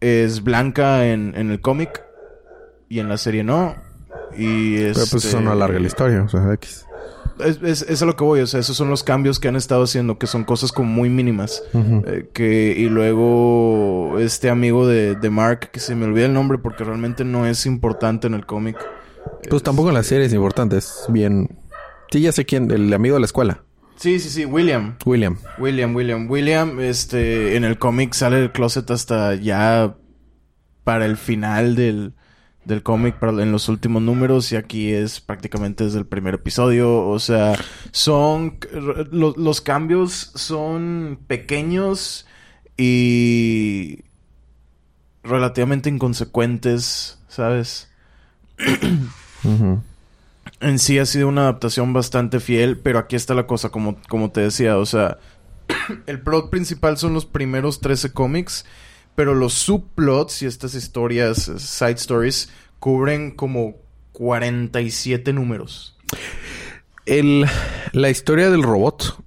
es blanca en, en el cómic y en la serie no. Y Pero pues este- eso no alarga la historia, o sea, X. es, es, es a lo que voy, o sea, esos son los cambios que han estado haciendo, que son cosas como muy mínimas. Eh, que, y luego este amigo de, de Mark, que se me olvida el nombre porque realmente no es importante en el cómic. Pues tampoco en la serie es importante, es bien... Sí, ya sé quién, el amigo de la escuela, Sí, sí, sí, William. William. William, William, William, este, en el cómic sale del closet hasta ya para el final del, del cómic, en los últimos números, y aquí es prácticamente desde el primer episodio. O sea, son, lo- los cambios son pequeños y relativamente inconsecuentes, ¿sabes? En sí ha sido una adaptación bastante fiel, pero aquí está la cosa, como, como te decía, o sea, el plot principal son los primeros 13 cómics, pero los subplots y estas historias, eh, side stories, cubren como 47 números. El, la historia del robot,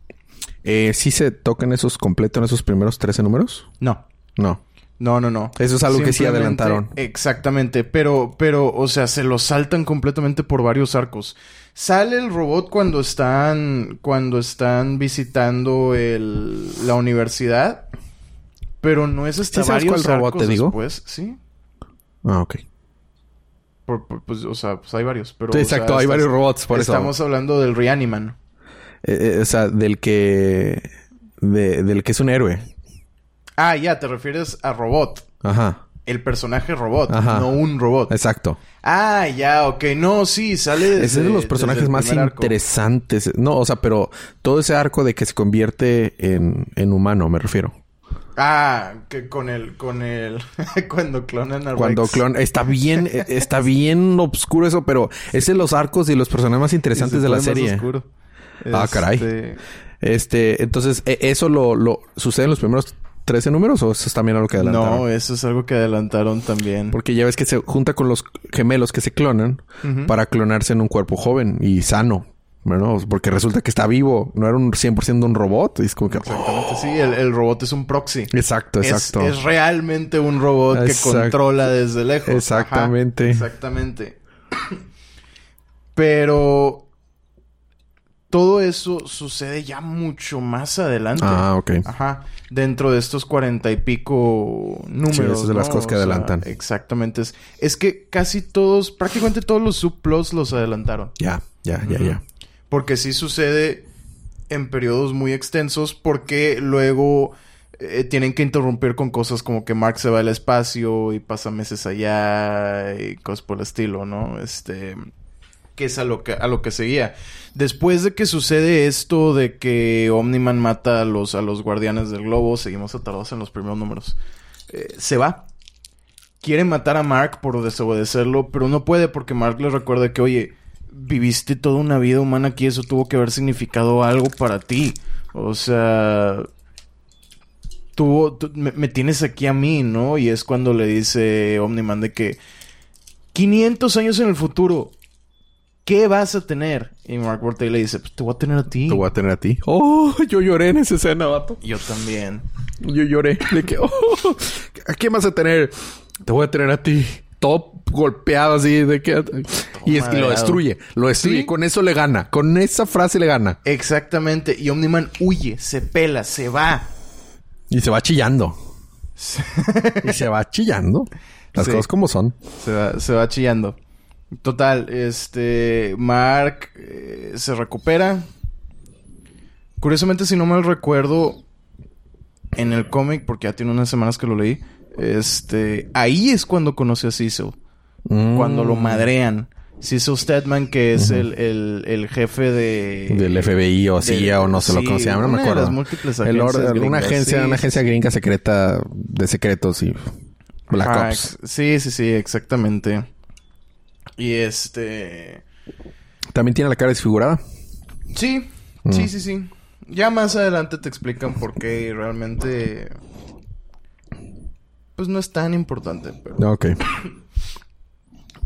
eh, ¿sí se toca en esos completos, en esos primeros 13 números? No. No. No, no, no. Eso es algo que sí adelantaron. Exactamente, pero, pero, o sea, se lo saltan completamente por varios arcos. Sale el robot cuando están, cuando están visitando el, la universidad, pero no es hasta ¿Sí sabes varios cuál robot te digo? después, sí. Ah, ok. Por- por- pues, o sea, pues hay varios, pero. Sí, sea, exacto, hay estás- varios robots, por eso. Estamos hablando del Reaniman. Eh, eh, o sea, del que... de- del que es un héroe. Ah, ya, te refieres a robot. Ajá. El personaje robot, Ajá. no un robot. Exacto. Ah, ya, ok. No, sí, sale desde, Ese es de los personajes más arco. interesantes. No, o sea, pero todo ese arco de que se convierte en, en humano, me refiero. Ah, que con el, con el, cuando clonan a Cuando Rex. clon... Está bien, eh, está bien oscuro eso, pero es de los arcos y los personajes más interesantes de la serie. oscuro. Ah, caray. Este, Este, entonces, ¿e- ¿eso lo, lo sucede en los primeros 13 números o eso es también algo que adelantaron? No, eso es algo que adelantaron también. Porque ya ves que se junta con los gemelos que se clonan para clonarse en un cuerpo joven y sano. Bueno, porque resulta que está vivo, no era un 100% un robot. Y es como que... Exactamente, sí. El, el robot es un proxy. Exacto, Es- exacto. Es, realmente un robot Exacto. que controla desde lejos. Ajá, Exactamente. exactamente. Pero todo eso sucede ya mucho más adelante. Ah, ok. Ajá. Dentro de estos cuarenta y pico números. Sí, esas son de las ¿no? cosas que O sea, adelantan. exactamente. Es, es que casi todos, prácticamente todos los subplots los adelantaron. Ya, ya, ya, ya. Porque sí sucede en periodos muy extensos porque luego eh, tienen que interrumpir con cosas como que Mark se va al espacio y pasa meses allá y cosas por el estilo, ¿no? Este que es a lo que a lo que seguía. Después de que sucede esto de que Omniman mata a los a los guardianes del globo, seguimos atardados en los primeros números. eh, se va. Quiere matar a Mark por desobedecerlo, pero no puede porque Mark le recuerda que, oye, viviste toda una vida humana aquí, eso tuvo que haber significado algo para ti. O sea, tuvo, tú- me, me tienes aquí a mí, ¿no? Y es cuando le dice Omniman de que 500 años en el futuro. ¿qué vas a tener? Y Mark y le dice, pues te voy a tener a ti. Te voy a tener a ti. Oh, yo lloré en esa escena, vato. Yo también. Yo lloré. De que, oh, ¿a quién vas a tener? Te voy a tener a ti. Todo golpeado así, de que... Y es que lo destruye. Lo destruye. Sí. Con eso le gana. Con esa frase le gana. Exactamente. Y Omniman huye, se pela, se va. Y se va chillando. y se va chillando. Las Sí. cosas como son. Se va, se va chillando. Total, este... Mark eh, se recupera. Curiosamente, si no mal recuerdo, en el cómic, porque ya tiene unas semanas que lo leí, este... Ahí es cuando conoce a Cecil. Mm. Cuando lo madrean. Cecil Stedman, que es el, el, el jefe de... Del FBI o CIA o no sé lo sí, que se llama, no me una de acuerdo. las múltiples El agencias una agencia, Sí, una agencia gringa secreta de secretos y Black Ajá, Ops. Sí, sí, sí, exactamente. Y este... También tiene la cara desfigurada. Sí, Mm. sí, sí, sí. Ya más adelante te explican por qué realmente... Pues no es tan importante, pero... Ok.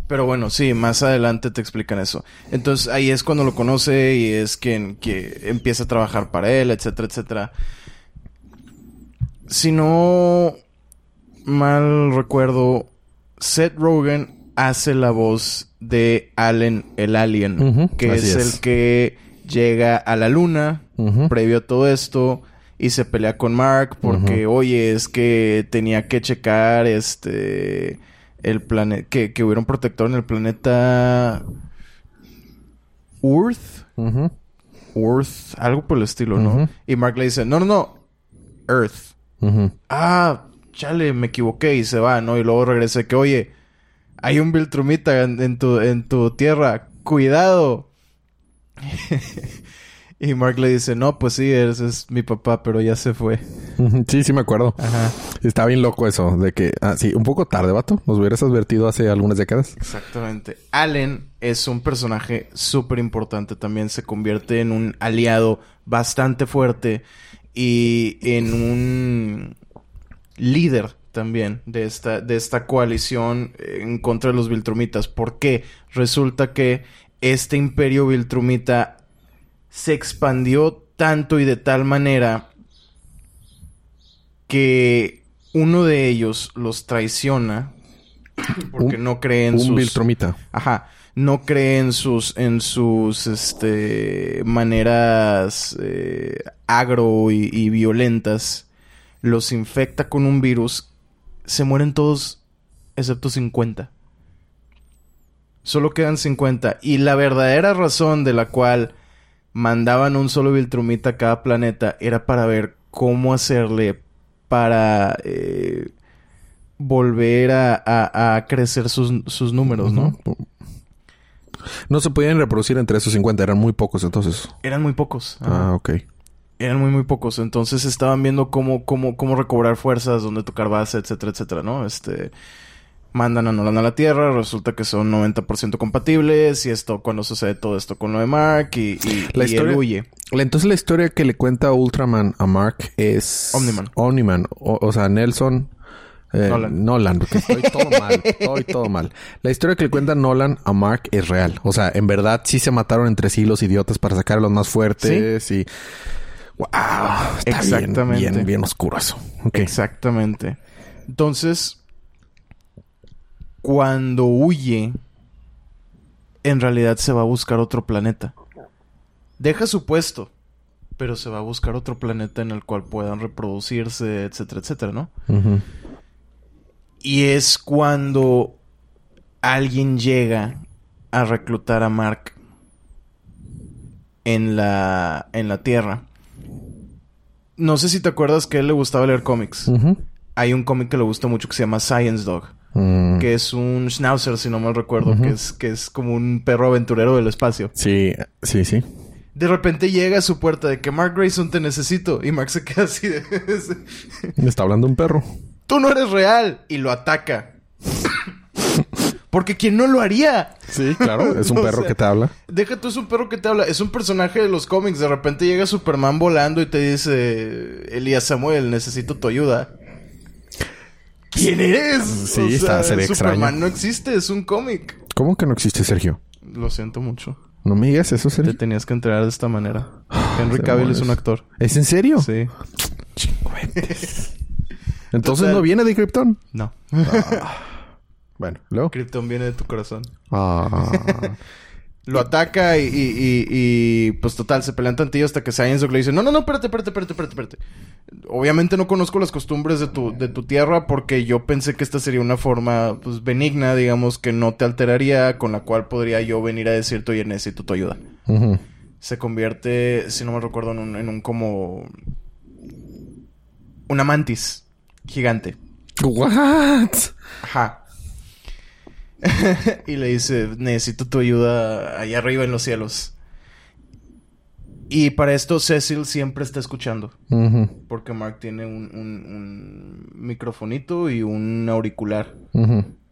Pero bueno, sí, más adelante te explican eso. Entonces ahí es cuando lo conoce y es quien que empieza a trabajar para él, etcétera, etcétera. Si no mal recuerdo, Seth Rogen hace la voz de Allen el Alien, que es, es. el que llega a la luna previo a todo esto y se pelea con Mark porque, oye, es que tenía que checar este el planeta que, que hubiera un protector en el planeta Earth. Earth, algo por el estilo, ¿no? Y Mark le dice, "No, no, no, Earth." Ah, chale, me equivoqué y se va, ¿no? Y luego regresa que, "Oye, hay un Viltrumita en, en tu en tu tierra, cuidado." y Mark le dice, "No, pues sí, ese es mi papá, pero ya se fue." Sí, sí me acuerdo. Ajá. Está bien loco eso de que... Ah, sí, un poco tarde, vato. Nos hubieras advertido hace algunas décadas. Exactamente. Allen es un personaje súper importante también. Se convierte en un aliado bastante fuerte y en un líder también de esta, de esta coalición en contra de los Viltrumitas. ¿Por qué? Resulta que este imperio Viltrumita se expandió tanto y de tal manera que uno de ellos los traiciona porque Un- no cree en Un sus ajá no cree en sus en sus este maneras eh, agro y, y violentas los infecta con un virus se mueren todos excepto 50 solo quedan 50 y la verdadera razón de la cual mandaban un solo Viltrumita a cada planeta era para ver cómo hacerle para eh, volver a, a- a crecer sus, sus números, ¿no? No se podían reproducir entre esos 50. Eran muy pocos entonces. Eran muy pocos. Ah, ok. Eran muy, muy pocos. Entonces estaban viendo cómo, cómo, cómo recobrar fuerzas, dónde tocar base, etcétera, etcétera, ¿no? Este... Mandan a Nolan a la Tierra, resulta que son 90% compatibles, y esto, cuando sucede todo esto con lo de Mark, y, y, La y él historia- huye. Entonces la historia que le cuenta Ultraman a Mark es... Omniman. Omniman. O, o sea, Nelson... eh, Nolan. Nolan. porque estoy todo mal. Estoy todo mal. La historia que le cuenta Nolan a Mark es real. O sea, en verdad sí se mataron entre sí los idiotas para sacar a los más fuertes y... ¡Wow! Está Exactamente. Bien, bien, bien oscuro eso. Exactamente. Entonces, cuando huye, en realidad se va a buscar otro planeta. Deja su puesto, pero se va a buscar otro planeta en el cual puedan reproducirse, etcétera, etcétera, ¿no? Y es cuando alguien llega a reclutar a Mark en la, en la Tierra. No sé si te acuerdas que a él le gustaba leer cómics. Hay un cómic que le gusta mucho que se llama Science Dog. Mm. Que es un schnauzer, si no mal recuerdo. Que, es, que es como un perro aventurero del espacio. Sí, sí, sí. De repente llega a su puerta de que Mark Grayson te necesito. Y Mark se queda así de... Me está hablando un perro. Tú no eres real. Y lo ataca. Porque ¿quién no lo haría? Sí, claro. Es un perro sea, que te habla. Deja tú, es un perro que te habla. Es un personaje de los cómics. De repente llega Superman volando y te dice... Elías Samuel, necesito tu ayuda. ¿Quién eres? Sí, está- sería Superman extraño. no existe, es un cómic. ¿Cómo que no existe Sergio? Lo siento mucho. No me digas eso, Te Sergio. tenías que enterar de esta manera. Henry se Cavill es un actor. ¿Es en serio? Sí. Entonces Total. no viene de Krypton. No. Bueno, luego. Krypton viene de tu corazón. Ah. Lo ataca y, y, y, y, pues total, se pelean tantillo hasta que Science le dice, no, no, no, espérate, espérate, espérate, espérate, espérate. Obviamente no conozco las costumbres de tu, de tu tierra porque yo pensé que esta sería una forma, pues, benigna, digamos, que no te alteraría, con la cual podría yo venir a decirte, oye, necesito tu ayuda. Ujú. Se convierte, si no me recuerdo, en un, en un como... Una mantis gigante. What? Ajá. y le dice, necesito tu ayuda allá arriba en los cielos. Y para esto Cecil siempre está escuchando. Porque Mark tiene un, un- un microfonito y un auricular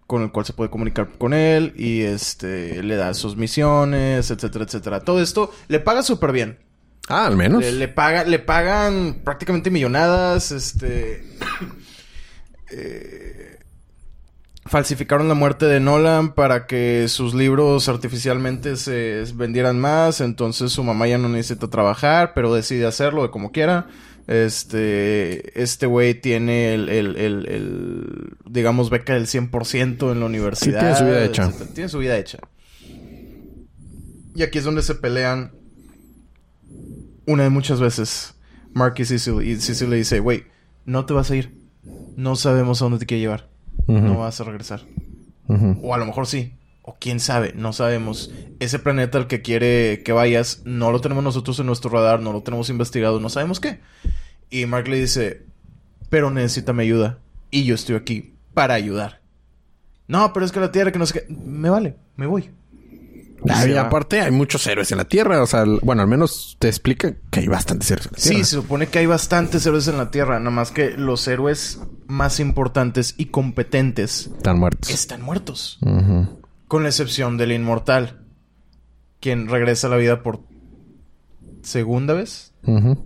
con el cual se puede comunicar con él y este le da sus misiones, etcétera, etcétera. Todo esto le paga súper bien. Ah, al menos. Le, le paga, le pagan prácticamente millonadas, este... eh, falsificaron la muerte de Nolan para que sus libros artificialmente se vendieran más, entonces su mamá ya no necesita trabajar, pero decide hacerlo de como quiera. Este, este güey tiene el, el, el, el, digamos, beca del 100% en la universidad. tiene su vida hecha. etcétera. Tiene su vida hecha. Y aquí es donde se pelean una de muchas veces Mark y Cecil. Y Cecil le dice, güey, no te vas a ir. No sabemos a dónde te quiere llevar. No vas a regresar. O a lo mejor sí. O quién sabe, no sabemos. Ese planeta al que quiere que vayas, no lo tenemos nosotros en nuestro radar, no lo tenemos investigado, no sabemos qué. Y Mark le dice, pero necesita mi ayuda. Y yo estoy aquí para ayudar. No, pero es que la Tierra que no sé qué. Me vale, me voy. Y aparte hay muchos héroes en la Tierra. O sea, bueno, al menos te explica que hay bastantes héroes en la Sí, Tierra. se supone que hay bastantes héroes en la Tierra, nada más que los héroes más importantes y competentes Están muertos. están muertos. Con la excepción del inmortal, quien regresa a la vida por segunda vez en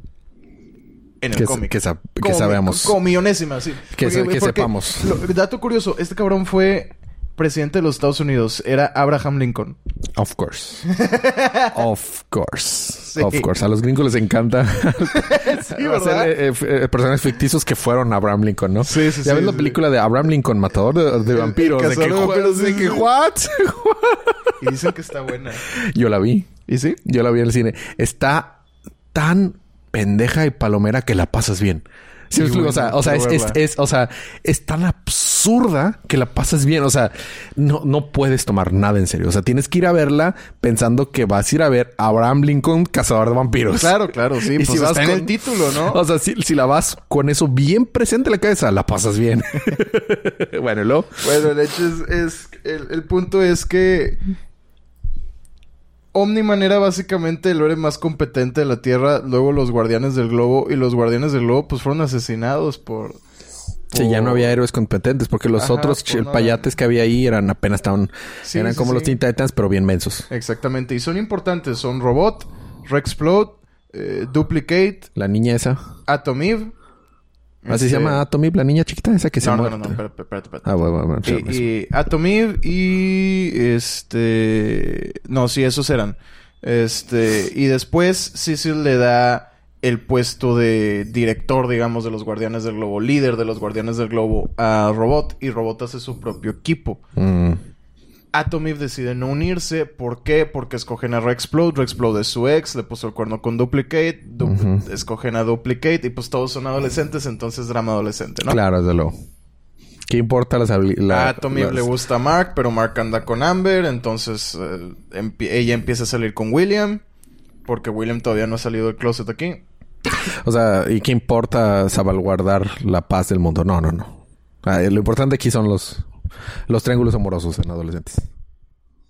el Que, cómic. que sa- que Como- sabemos. Como millonésima, sí. Que se- que porque sepamos. lo- dato curioso, este cabrón fue presidente de los Estados Unidos. Era Abraham Lincoln. Of course. of course. Sí. Of course. A los gringos les encanta Sí, ¿verdad? eh, eh, personajes ficticios que fueron Abraham Lincoln, ¿no? Sí, sí, ¿Ya sí, ves la película de Abraham Lincoln, matador de, vampiros? de que, de vampiros, de que, what? Y dicen que está buena. Yo la vi. ¿Y sí? Yo la vi en el cine. Está tan pendeja y palomera que la pasas bien. Sí, explico? o sea, bueno, o sea, es, es, es- o sea, es tan absurda que la pasas bien. O sea, no, no puedes tomar nada en serio. O sea, tienes que ir a verla pensando que vas a ir a ver a Abraham Lincoln, cazador de vampiros. Claro, claro, sí. Y pues si vas está en con- el título, ¿no? O sea, si, si la vas con eso bien presente en la cabeza, la pasas bien. bueno, luego. Bueno, el hecho es... es- el, el punto es que... Omniman era básicamente el héroe más competente de la Tierra. Luego los Guardianes del Globo. Y los Guardianes del Globo pues fueron asesinados por... Sí, ya no había héroes competentes porque los Ajá, otros payates que había ahí eran apenas estaban. Sí, eran sí, como sí. los Teen Titans, pero bien mensos. Exactamente. Y son importantes. Son Robot, Rexplode, eh, Duplicate, La niña esa. Atom Así se este- llama Atomy, la niña chiquita esa que se No, no, muere. no, no, espérate, espérate, espérate. Ah, bueno, bueno, Y, y Atom Eve y este no sí esos eran este y después Cecil le da el puesto de director digamos de los Guardianes del Globo líder de los Guardianes del Globo a Robot y Robot hace su propio equipo Mm. Atom Eve decide no unirse ¿por qué? porque escogen a Rexplode Rexplode es su ex le puso el cuerno con Duplicate Du- escogen a Duplicate y pues todos son adolescentes entonces drama adolescente ¿no? Claro, desde luego. ¿Qué importa las habilidades? a Tommy le gusta a Mark, pero Mark anda con Amber, entonces eh, empie- ella empieza a salir con William, porque William todavía no ha salido del closet aquí. O sea, ¿y qué importa salvaguardar la paz del mundo? No, no, no. Ah, lo importante aquí son los, los triángulos amorosos en adolescentes.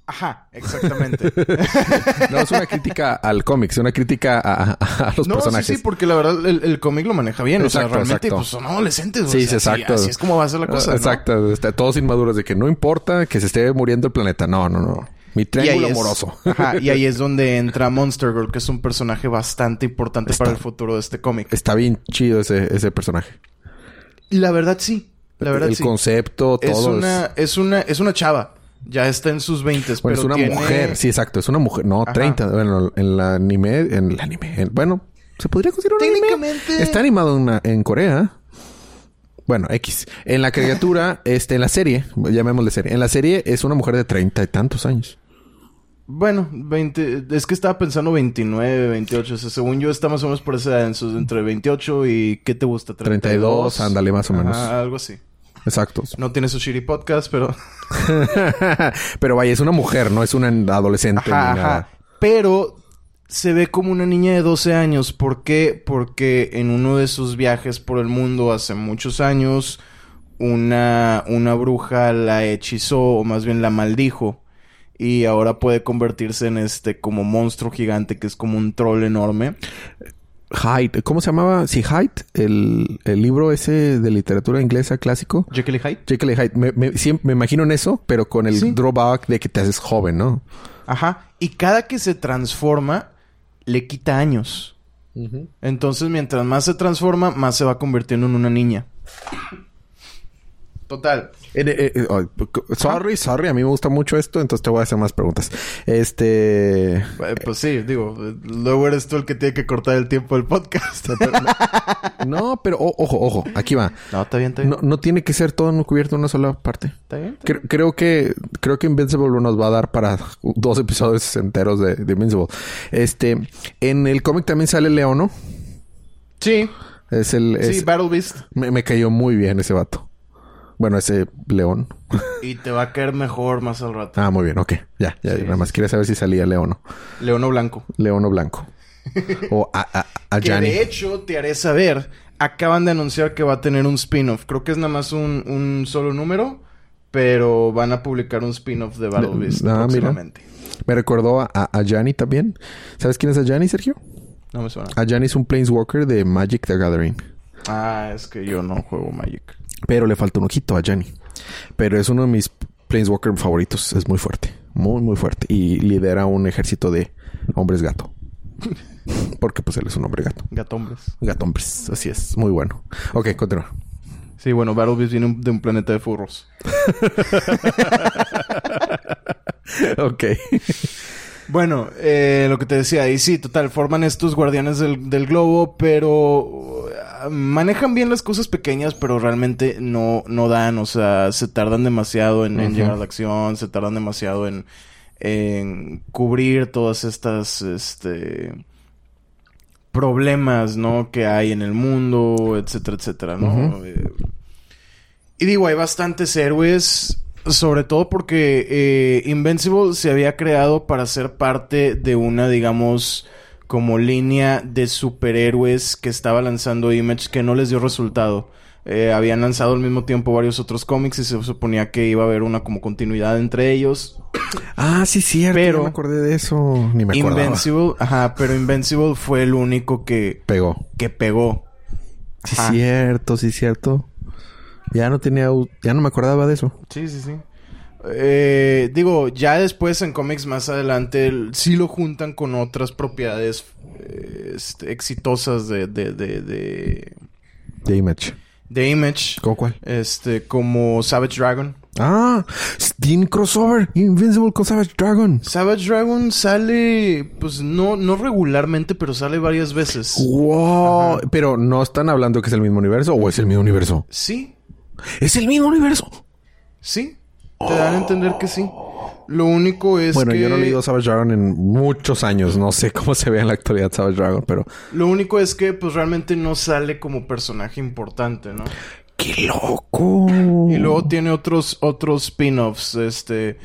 Ajá, exactamente. No, es una crítica al cómic, es una crítica a, a- a los no, personajes. sí, sí, porque la verdad el, el cómic lo maneja bien. o sea, Exacto, realmente exacto. pues, son adolescentes. o Sí, sea, sí, exacto. Así, así es como va a ser la cosa. Ah, ¿no? Exacto. Está- todos inmaduros de que no importa que se esté muriendo el planeta. No, no, no. Mi Y triángulo es- amoroso. Ajá, y ahí es donde entra Monster Girl, que es un personaje bastante importante Está- para el futuro de este cómic. Está bien chido ese, ese personaje. La verdad sí. La verdad el sí. concepto, todo. es una, es una, es una chava. Ya está en sus 20, Bueno, es una mujer. Sí, exacto. Es una mujer. No, Ajá. 30. Bueno, en el anime... En el anime... en- bueno, ¿se podría considerar un anime? Técnicamente... Está animado en, una- en Corea. Bueno, X. En la caricatura, este, en la serie, llamémosle serie. En la serie es una mujer de treinta y tantos años. Bueno, 20... Es que estaba pensando 29, 28. O sea, según yo, está más o menos por esa edad. entre 28 y... ¿Qué te gusta? 32, ándale, más o menos. Ajá, algo así. Exacto. No tiene su shitty podcast, pero... Pero vaya, es una mujer, no es una adolescente Ajá, ni nada. ajá. Pero se ve como una niña de 12 años. ¿Por qué? Porque en uno de sus viajes por el mundo hace muchos años, una, una bruja la hechizó, o más bien la maldijo. Y ahora puede convertirse en este como monstruo gigante que es como un troll enorme. Hyde, ¿cómo se llamaba? Sí, Hyde, el, el libro ese de literatura inglesa clásico. Jekyll y Hyde. Jekyll y Hyde. Me, me- siempre- me imagino en eso, pero con el Sí. drawback de que te haces joven, ¿no? Ajá. Y cada que se transforma, le quita años. Entonces, mientras más se transforma, más se va convirtiendo en una niña. Total. Eh, eh, eh, oh, sorry, sorry, a mí me gusta mucho esto, entonces te voy a hacer más preguntas. Este. Eh, Pues sí, digo, luego eres tú el que tiene que cortar el tiempo del podcast. No, pero ojo, ojo, aquí va. no, está bien, está bien. No, no tiene que ser todo cubierto en una sola parte. ¿Está bien? Cre- creo que creo que Invincible nos va a dar para dos episodios enteros de, de Invincible. Este, en el cómic también sale Leono. Sí, Es el es- sí, Battle Beast. me, me cayó muy bien ese vato. Bueno, ese león. Y te va a caer mejor más al rato. Ah, muy bien, ok. Ya, ya, Sí, nada más quería saber si salía Leono. Leono Blanco. Leono blanco. o a, a, a Que de hecho, te haré saber, acaban de anunciar que va a tener un spin-off. Creo que es nada más un, un solo número, pero van a publicar un spin-off de Battle Beast ah, mira. próximamente. Me recordó a, a, Gianni también. ¿Sabes quién es a Gianni, Sergio? No me suena. A Gianni es un Planeswalker de Magic the Gathering. Ah, es que yo no juego Magic. Pero le falta un ojito a Gianni. Pero es uno de mis Planeswalker favoritos. Es muy fuerte. Muy, muy fuerte. Y lidera un ejército de hombres gato. Porque pues él es un hombre gato. Gatombres. Gato hombres. Así es. Muy bueno. Ok, continúa. Sí, bueno, Battle Beast viene de un planeta de furros. ok. Bueno, eh, lo que te decía, y sí, total, forman estos guardianes del, del globo, pero manejan bien las cosas pequeñas, pero realmente no, no dan, o sea, se tardan demasiado en, llegar a la acción, se tardan demasiado en, en cubrir todas estas, este problemas, ¿no? Que hay en el mundo, etcétera, etcétera, ¿no? Eh, y digo, hay bastantes héroes, sobre todo porque eh, Invincible se había creado para ser parte de una, digamos, como línea de superhéroes que estaba lanzando Image que no les dio resultado. Eh, habían lanzado al mismo tiempo varios otros cómics y se suponía que iba a haber una como continuidad entre ellos. Ah, sí, cierto. Pero- Pero... me acordé de eso. Ni me acordaba. Invincible, ajá, pero Invincible fue el único que, Pegó. que pegó. Sí, cierto, sí, cierto. Ya no tenía... Ya no me acordaba de eso. Sí, sí, sí. Eh, digo, ya después en cómics más adelante el- sí lo juntan con otras propiedades eh, este, exitosas de, de, de, de, De Image. de Image. ¿Cómo cuál? Este, como Savage Dragon. Ah, Steam Crossover. Invincible con Savage Dragon. Savage Dragon sale, pues no, no regularmente, pero sale varias veces. Wow. Ajá. Pero no están hablando que es el mismo universo o es el mismo universo. Sí, Es el mismo universo. sí. Te dan a entender que sí. Lo único es bueno, que... yo no he leído Savage Dragon en muchos años. No sé cómo se ve en la actualidad Savage Dragon, pero Lo único es que, pues realmente no sale como personaje importante, ¿no? ¡qué loco! Y luego tiene otros, otros spin-offs. Este.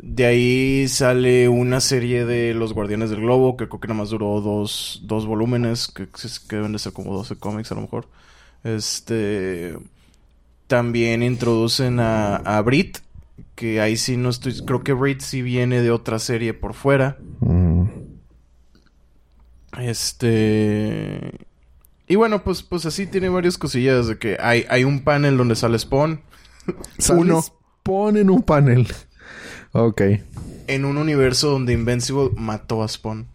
De ahí sale una serie de Los Guardianes del Globo, que creo que nada más duró dos, dos volúmenes, que, que deben de ser como 12 cómics a lo mejor. Este. También introducen a, a Brit, que ahí sí no estoy. Creo que Brit sí viene de otra serie por fuera. Mm. Este. Y bueno, pues, pues así tiene varias cosillas de que hay, hay un panel donde sale Spawn. Sale Uno. Spawn en un panel. Ok. En un universo donde Invincible mató a Spawn.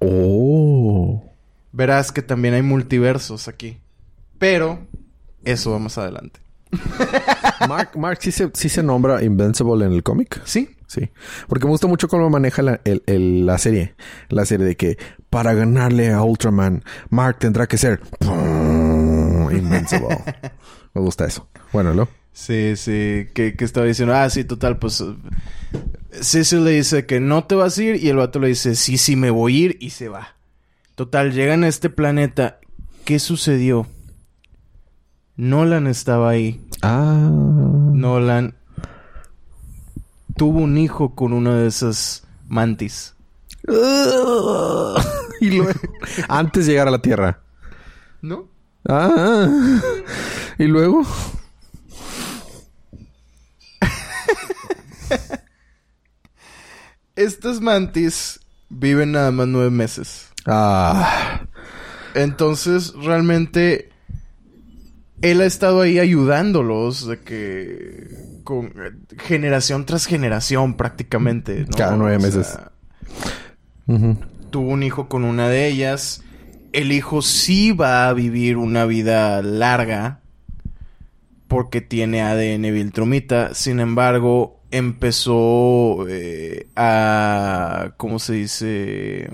Oh. Verás que también hay multiversos aquí. Pero eso va más adelante. Mark, Mark sí se, sí se nombra Invincible en el cómic. Sí. Sí. Porque me gusta mucho cómo maneja la, el- el- la serie. La serie de que para ganarle a Ultraman, Mark tendrá que ser ¡pum! Invincible. me gusta eso. Bueno, ¿no? Sí, sí, que, que estaba diciendo, ah, sí, total, pues Cecil le dice que no te vas a ir y el vato le dice, sí, sí, me voy a ir y se va. Total, llegan a este planeta. ¿Qué sucedió? Nolan estaba ahí. Ah. Nolan tuvo un hijo con una de esas mantis. y luego, antes de llegar a la Tierra. ¿No? Ah. Y luego. Estas mantis viven nada más nueve meses. Ah. Entonces, realmente, él ha estado ahí ayudándolos de que con generación tras generación prácticamente. ¿no? Cada nueve O sea, meses. Tuvo un hijo con una de ellas. El hijo sí va a vivir una vida larga porque tiene ADN Viltrumita. Sin embargo, empezó eh, a, ¿cómo se dice?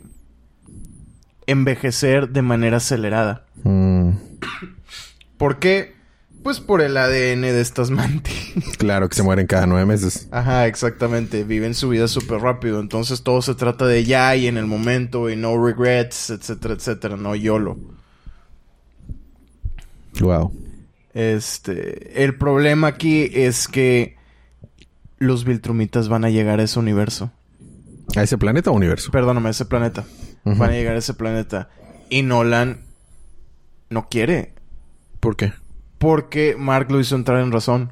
Envejecer de manera acelerada. Mm, ¿Por qué? Pues por el ADN de estas mantis. claro que se mueren cada nueve meses. Ajá, exactamente. Viven su vida súper rápido. Entonces todo se trata de ya y en el momento y no regrets, etcétera, etcétera. No YOLO. Wow. Este, el problema aquí es que los Viltrumitas van a llegar a ese universo. ¿A ese planeta o universo? Perdóname, a ese planeta. Van a llegar a ese planeta. Y Nolan no quiere. ¿Por qué? Porque Mark lo hizo entrar en razón.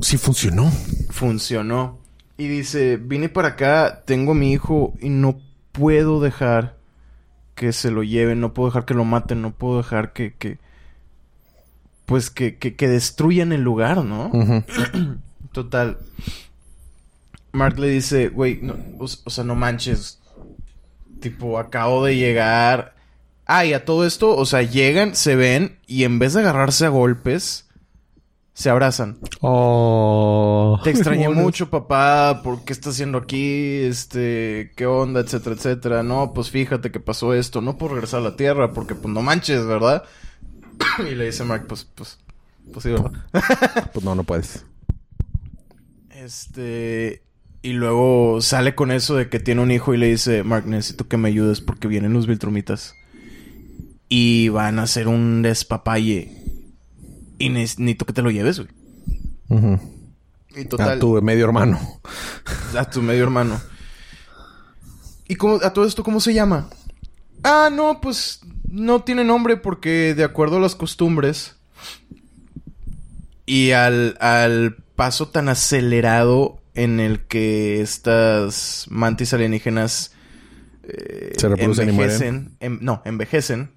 Sí funcionó. Funcionó. Y dice, vine para acá, tengo a mi hijo y no puedo dejar que se lo lleven, no puedo dejar que lo maten, no puedo dejar que... que pues que, que, que destruyan el lugar, ¿no? Total. Mark le dice, güey, no, o, o sea, no manches. Tipo, acabo de llegar. Ah, y a todo esto, o sea, llegan, se ven y en vez de agarrarse a golpes, se abrazan. Oh. Te extrañé mucho, papá. ¿Por qué estás haciendo aquí? Este, ¿qué onda? Etcétera, etcétera. No, pues fíjate que pasó esto. No puedo regresar a la Tierra porque, pues, no manches, ¿verdad? y le dice Mark, pues, pues, pues sí, ¿verdad? Pues no, no puedes. Este. Y luego sale con eso de que tiene un hijo y le dice, Mark, necesito que me ayudes porque vienen los Viltrumitas. Y van a hacer un despapalle. Y ne- necesito que te lo lleves, güey. Ujú. Y total. A tu medio hermano. A tu medio hermano. ¿Y cómo, a todo esto cómo se llama? Ah, no, pues no tiene nombre porque de acuerdo a las costumbres y al, al paso tan acelerado en el que estas mantis alienígenas eh, Se reproducen y mueren. envejecen, no, envejecen,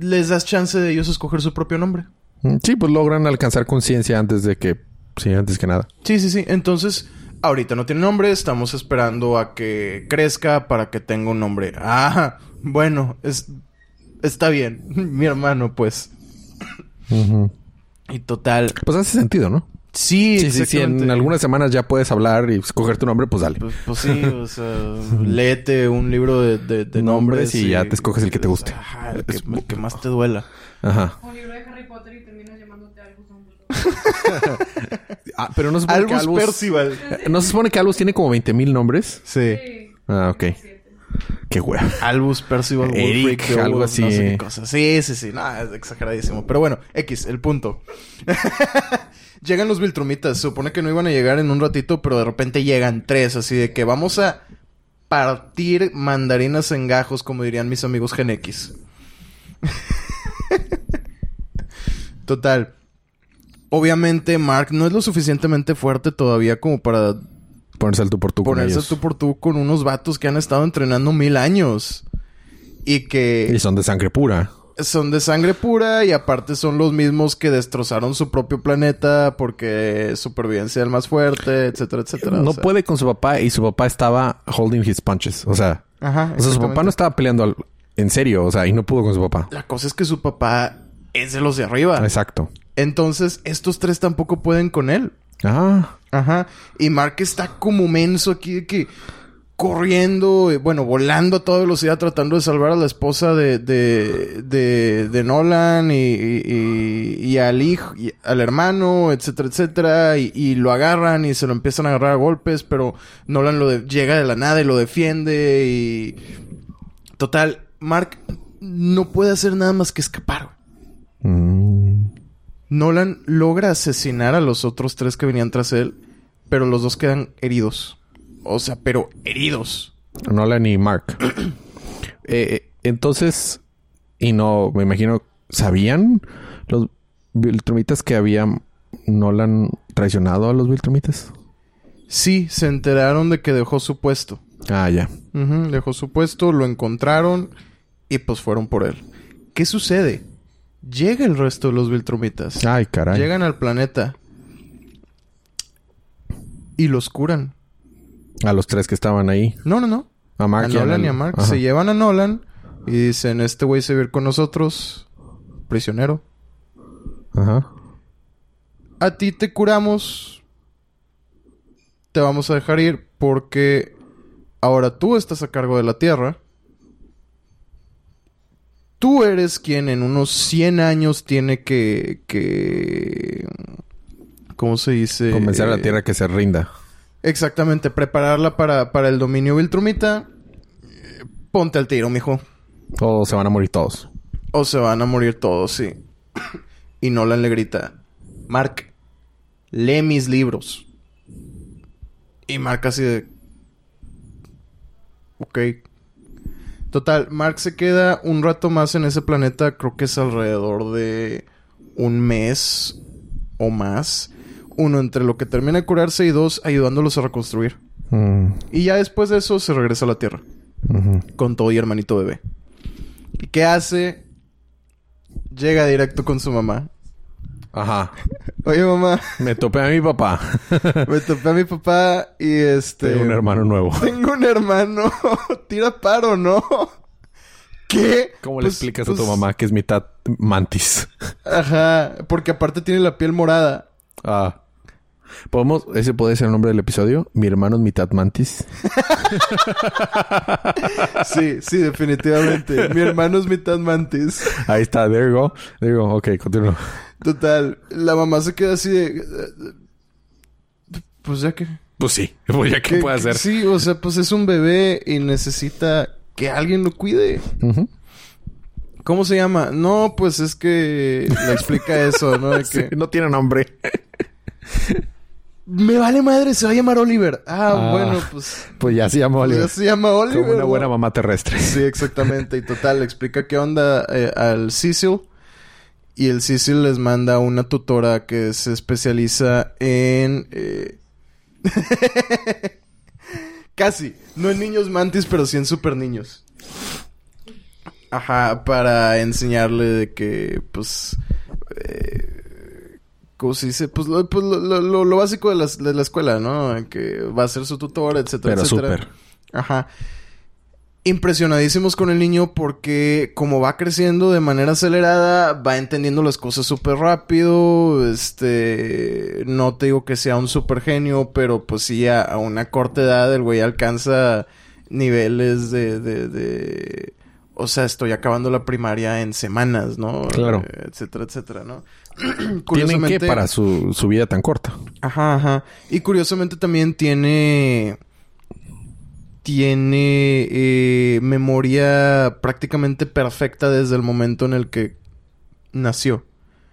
les das chance de ellos escoger su propio nombre. Mm, Sí, pues logran alcanzar conciencia antes de que... Sí, antes que nada. Sí, sí, sí. Entonces, ahorita no tiene nombre. Estamos esperando a que crezca para que tenga un nombre. Ah, bueno, es, está bien. Mi hermano, pues. Y total. Pues hace sentido, ¿no? Sí, Sí, sí. En algunas semanas ya puedes hablar y escoger tu nombre, pues dale. Pues, pues sí, o sea, léete un libro de, de, de Nombres nombres. y ya te escoges el que te guste. Ajá, el que, el que más te duela. Ajá. Un libro de Harry Potter y terminas llamándote Albus. Ah, pero no se supone que Albus Albus... Percival. ¿No se supone que Albus tiene como 20 mil nombres? Sí. Sí. Ah, ok. Qué huevo. Albus Percival Eric, algo Beowulf, no así. sé qué cosa. Sí, sí, sí. No, es exageradísimo. Pero bueno, X, el punto. Llegan los Viltrumitas. Se supone que no iban a llegar en un ratito, pero de repente llegan tres. Así de que vamos a partir mandarinas en gajos, como dirían mis amigos Gen X. Total. Obviamente, Mark no es lo suficientemente fuerte todavía como para Ponerse al tú por tú con ponerse ellos. tú por tú con unos vatos que han estado entrenando mil años. Y que Y son de sangre pura. Son de sangre pura y aparte son los mismos que destrozaron su propio planeta porque supervivencia del más fuerte, etcétera, etcétera. No O sea, puede con su papá y su papá estaba holding his punches. O sea, Ajá. o sea su papá no estaba peleando al- en serio. O sea, y no pudo con su papá. La cosa es que su papá es de los de arriba. Exacto. Entonces, estos tres tampoco pueden con él. Ah. Ajá. Y Mark está como menso aquí de que corriendo, eh, bueno, volando a toda velocidad tratando de salvar a la esposa de, de, de, de Nolan y, y, y al hijo, y al hermano, etcétera, etcétera. Y, lo agarran y se lo empiezan a agarrar a golpes, pero Nolan lo de- llega de la nada y lo defiende y... Total, Mark no puede hacer nada más que escapar. Mm. Nolan logra asesinar a los otros tres que venían tras él, pero los dos quedan heridos. O sea, pero heridos. Nolan y Mark. Eh, eh, entonces, y no, me imagino, ¿sabían los Viltrumitas que había Nolan traicionado a los Viltrumitas? Sí, se enteraron de que dejó su puesto. Ah, ya. Dejó su puesto, lo encontraron y pues fueron por él. ¿Qué sucede? Llega el resto de los Viltrumitas. Ay, caray. Llegan al planeta y los curan. A los tres que estaban ahí. No, no, no. A Mark a y Nolan y a Mark. Ajá. Se llevan a Nolan y dicen, este güey se va a ir con nosotros, prisionero. Ajá. A ti te curamos. Te vamos a dejar ir porque ahora tú estás a cargo de la Tierra. Tú eres quien en unos 100 años tiene que... que ¿Cómo se dice? Convencer a la Eh, Tierra que se rinda. Exactamente, prepararla para, para el dominio Viltrumita. Eh, Ponte al tiro, mijo. O se van a morir todos. O se van a morir todos, sí. Y Nolan le grita, Mark, lee mis libros. Y Mark así de... Ok. Total, Mark se queda un rato más en ese planeta, creo que es alrededor de un mes o más. Uno, entre lo que termina de curarse y dos, ayudándolos a reconstruir. Mm, Y ya después de eso se regresa a la Tierra con todo y hermanito bebé. ¿Y qué hace? Llega directo con su mamá. Ajá. Oye, mamá, Me topé a mi papá. me topé a mi papá y este... Tengo un hermano nuevo. Tengo un hermano. Tira paro, ¿no? ¿Qué? ¿Cómo le Pues- explicas a pues, tu mamá que es mitad mantis? Ajá, porque aparte tiene la piel morada. Ah. ¿Podemos? ¿Ese puede ser el nombre del episodio? Mi hermano es mitad mantis. Sí, sí, definitivamente. Mi hermano es mitad mantis. Ahí está. There you go. There you go. Ok, continúa. Total, la mamá se queda así de... Pues ya que... Pues sí. Pues ya, ¿qué que- puede hacer? Sí, o sea, pues es un bebé y necesita que alguien lo cuide. ¿Cómo se llama? No, pues es que le explica eso, ¿no? De Sí, que no tiene nombre. me vale madre, se va a llamar Oliver. Ah, Ah. bueno, pues Pues ya se llama pues Oliver. ya se llama Oliver. Como una ¿no? buena mamá terrestre. Sí, exactamente. Y total, le explica qué onda eh, al Cecil. Y el Cecil les manda una tutora que se especializa en... eh, Casi. No en niños mantis, pero sí en super niños. Ajá, para enseñarle de que, pues... eh, ¿Cómo se dice? Pues, lo, pues, lo, lo- lo- lo básico de, las- de la escuela, ¿no? Que va a ser su tutora, etcétera, Pero etcétera. súper. Ajá. Impresionadísimos con el niño porque como va creciendo de manera acelerada, va entendiendo las cosas súper rápido. Este, no te digo que sea un super genio, pero pues sí, a, a una corta edad el güey alcanza niveles de, de, de... O sea, estoy acabando la primaria en semanas, ¿no? Claro. Eh, etcétera, etcétera, ¿no? ¿Tienen que para su, su vida tan corta? Ajá, ajá. Y curiosamente también tiene. Tiene eh, memoria prácticamente perfecta desde el momento en el que nació.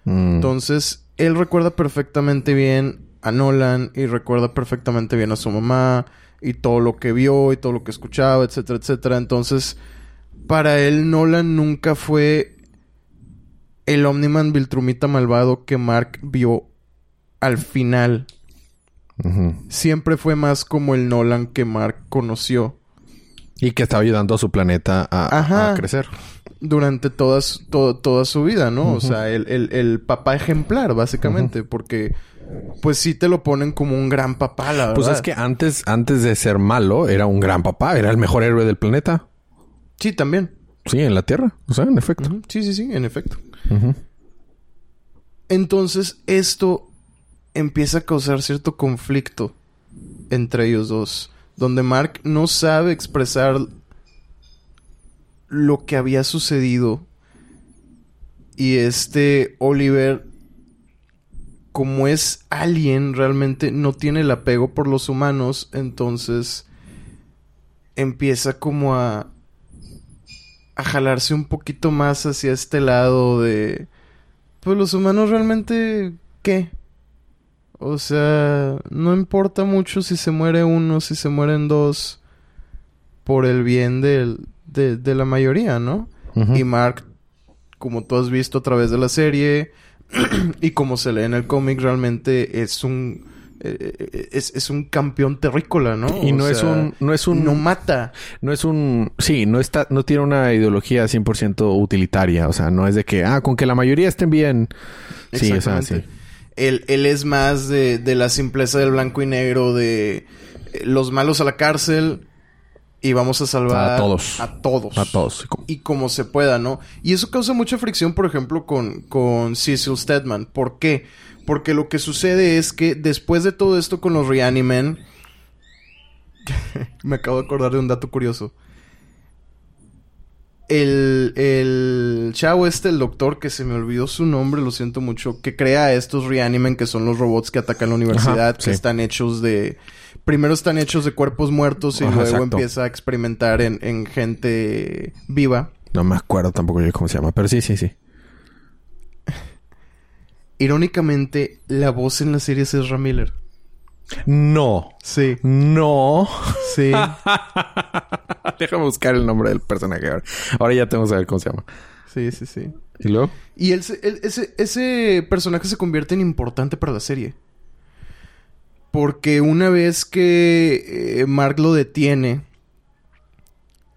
Mm. Entonces, él recuerda perfectamente bien a Nolan y recuerda perfectamente bien a su mamá y todo lo que vio y todo lo que escuchaba, etcétera, etcétera. Entonces, para él, Nolan nunca fue el Omniman Viltrumita malvado que Mark vio al final. Siempre fue más como el Nolan que Mark conoció Y que estaba ayudando a su planeta a, crecer. durante toda, su- to- toda su vida, ¿no? O sea, el, el- el papá ejemplar, básicamente, porque pues sí te lo ponen como un gran papá, la verdad. Pues es que antes, antes de ser malo, era un gran papá. Era el mejor héroe del planeta. Sí, también. Sí, en la Tierra. O sea, en efecto. Sí, sí, sí, en efecto. Entonces esto empieza a causar cierto conflicto entre ellos dos, donde Mark no sabe expresar lo que había sucedido y este Oliver como es alien realmente no tiene el apego por los humanos, entonces empieza como a a jalarse un poquito más hacia este lado de pues los humanos realmente qué? O sea, no importa mucho si se muere uno, si se mueren dos, por el bien del, de, de la mayoría, ¿no? Y Mark, como tú has visto a través de la serie y como se lee en el cómic, realmente es un eh, es, es, un campeón terrícola, ¿no? Y no es un no es un no mata, no es un sí, no está no tiene una ideología 100% utilitaria, o sea, no es de que ah, con que la mayoría estén bien. Sí, o sea, sí. Él, él es más de, de la simpleza del blanco y negro de eh, los malos a la cárcel, y vamos a salvar a todos. A todos. A todos. Y como se pueda, ¿no? Y eso causa mucha fricción, por ejemplo, con, con Cecil Stedman. ¿Por qué? Porque lo que sucede es que después de todo esto con los Reanimen... me acabo de acordar de un dato curioso. El, el chavo este, el doctor, que se me olvidó su nombre, lo siento mucho, que crea estos Reanimen, que son los robots que atacan la universidad, que están hechos de primero están hechos de cuerpos muertos y luego empieza a experimentar en, en, gente viva. No me acuerdo tampoco yo cómo se llama, pero sí, sí, sí. Irónicamente, la voz en la serie es Ezra Miller. No. Sí. No. Sí. Déjame buscar el nombre del personaje ahora. Ahora ya tengo que saber cómo se llama. Sí, sí, sí. ¿Y luego? Y él, ese, ese personaje se convierte en importante para la serie. Porque una vez que eh, Mark lo detiene,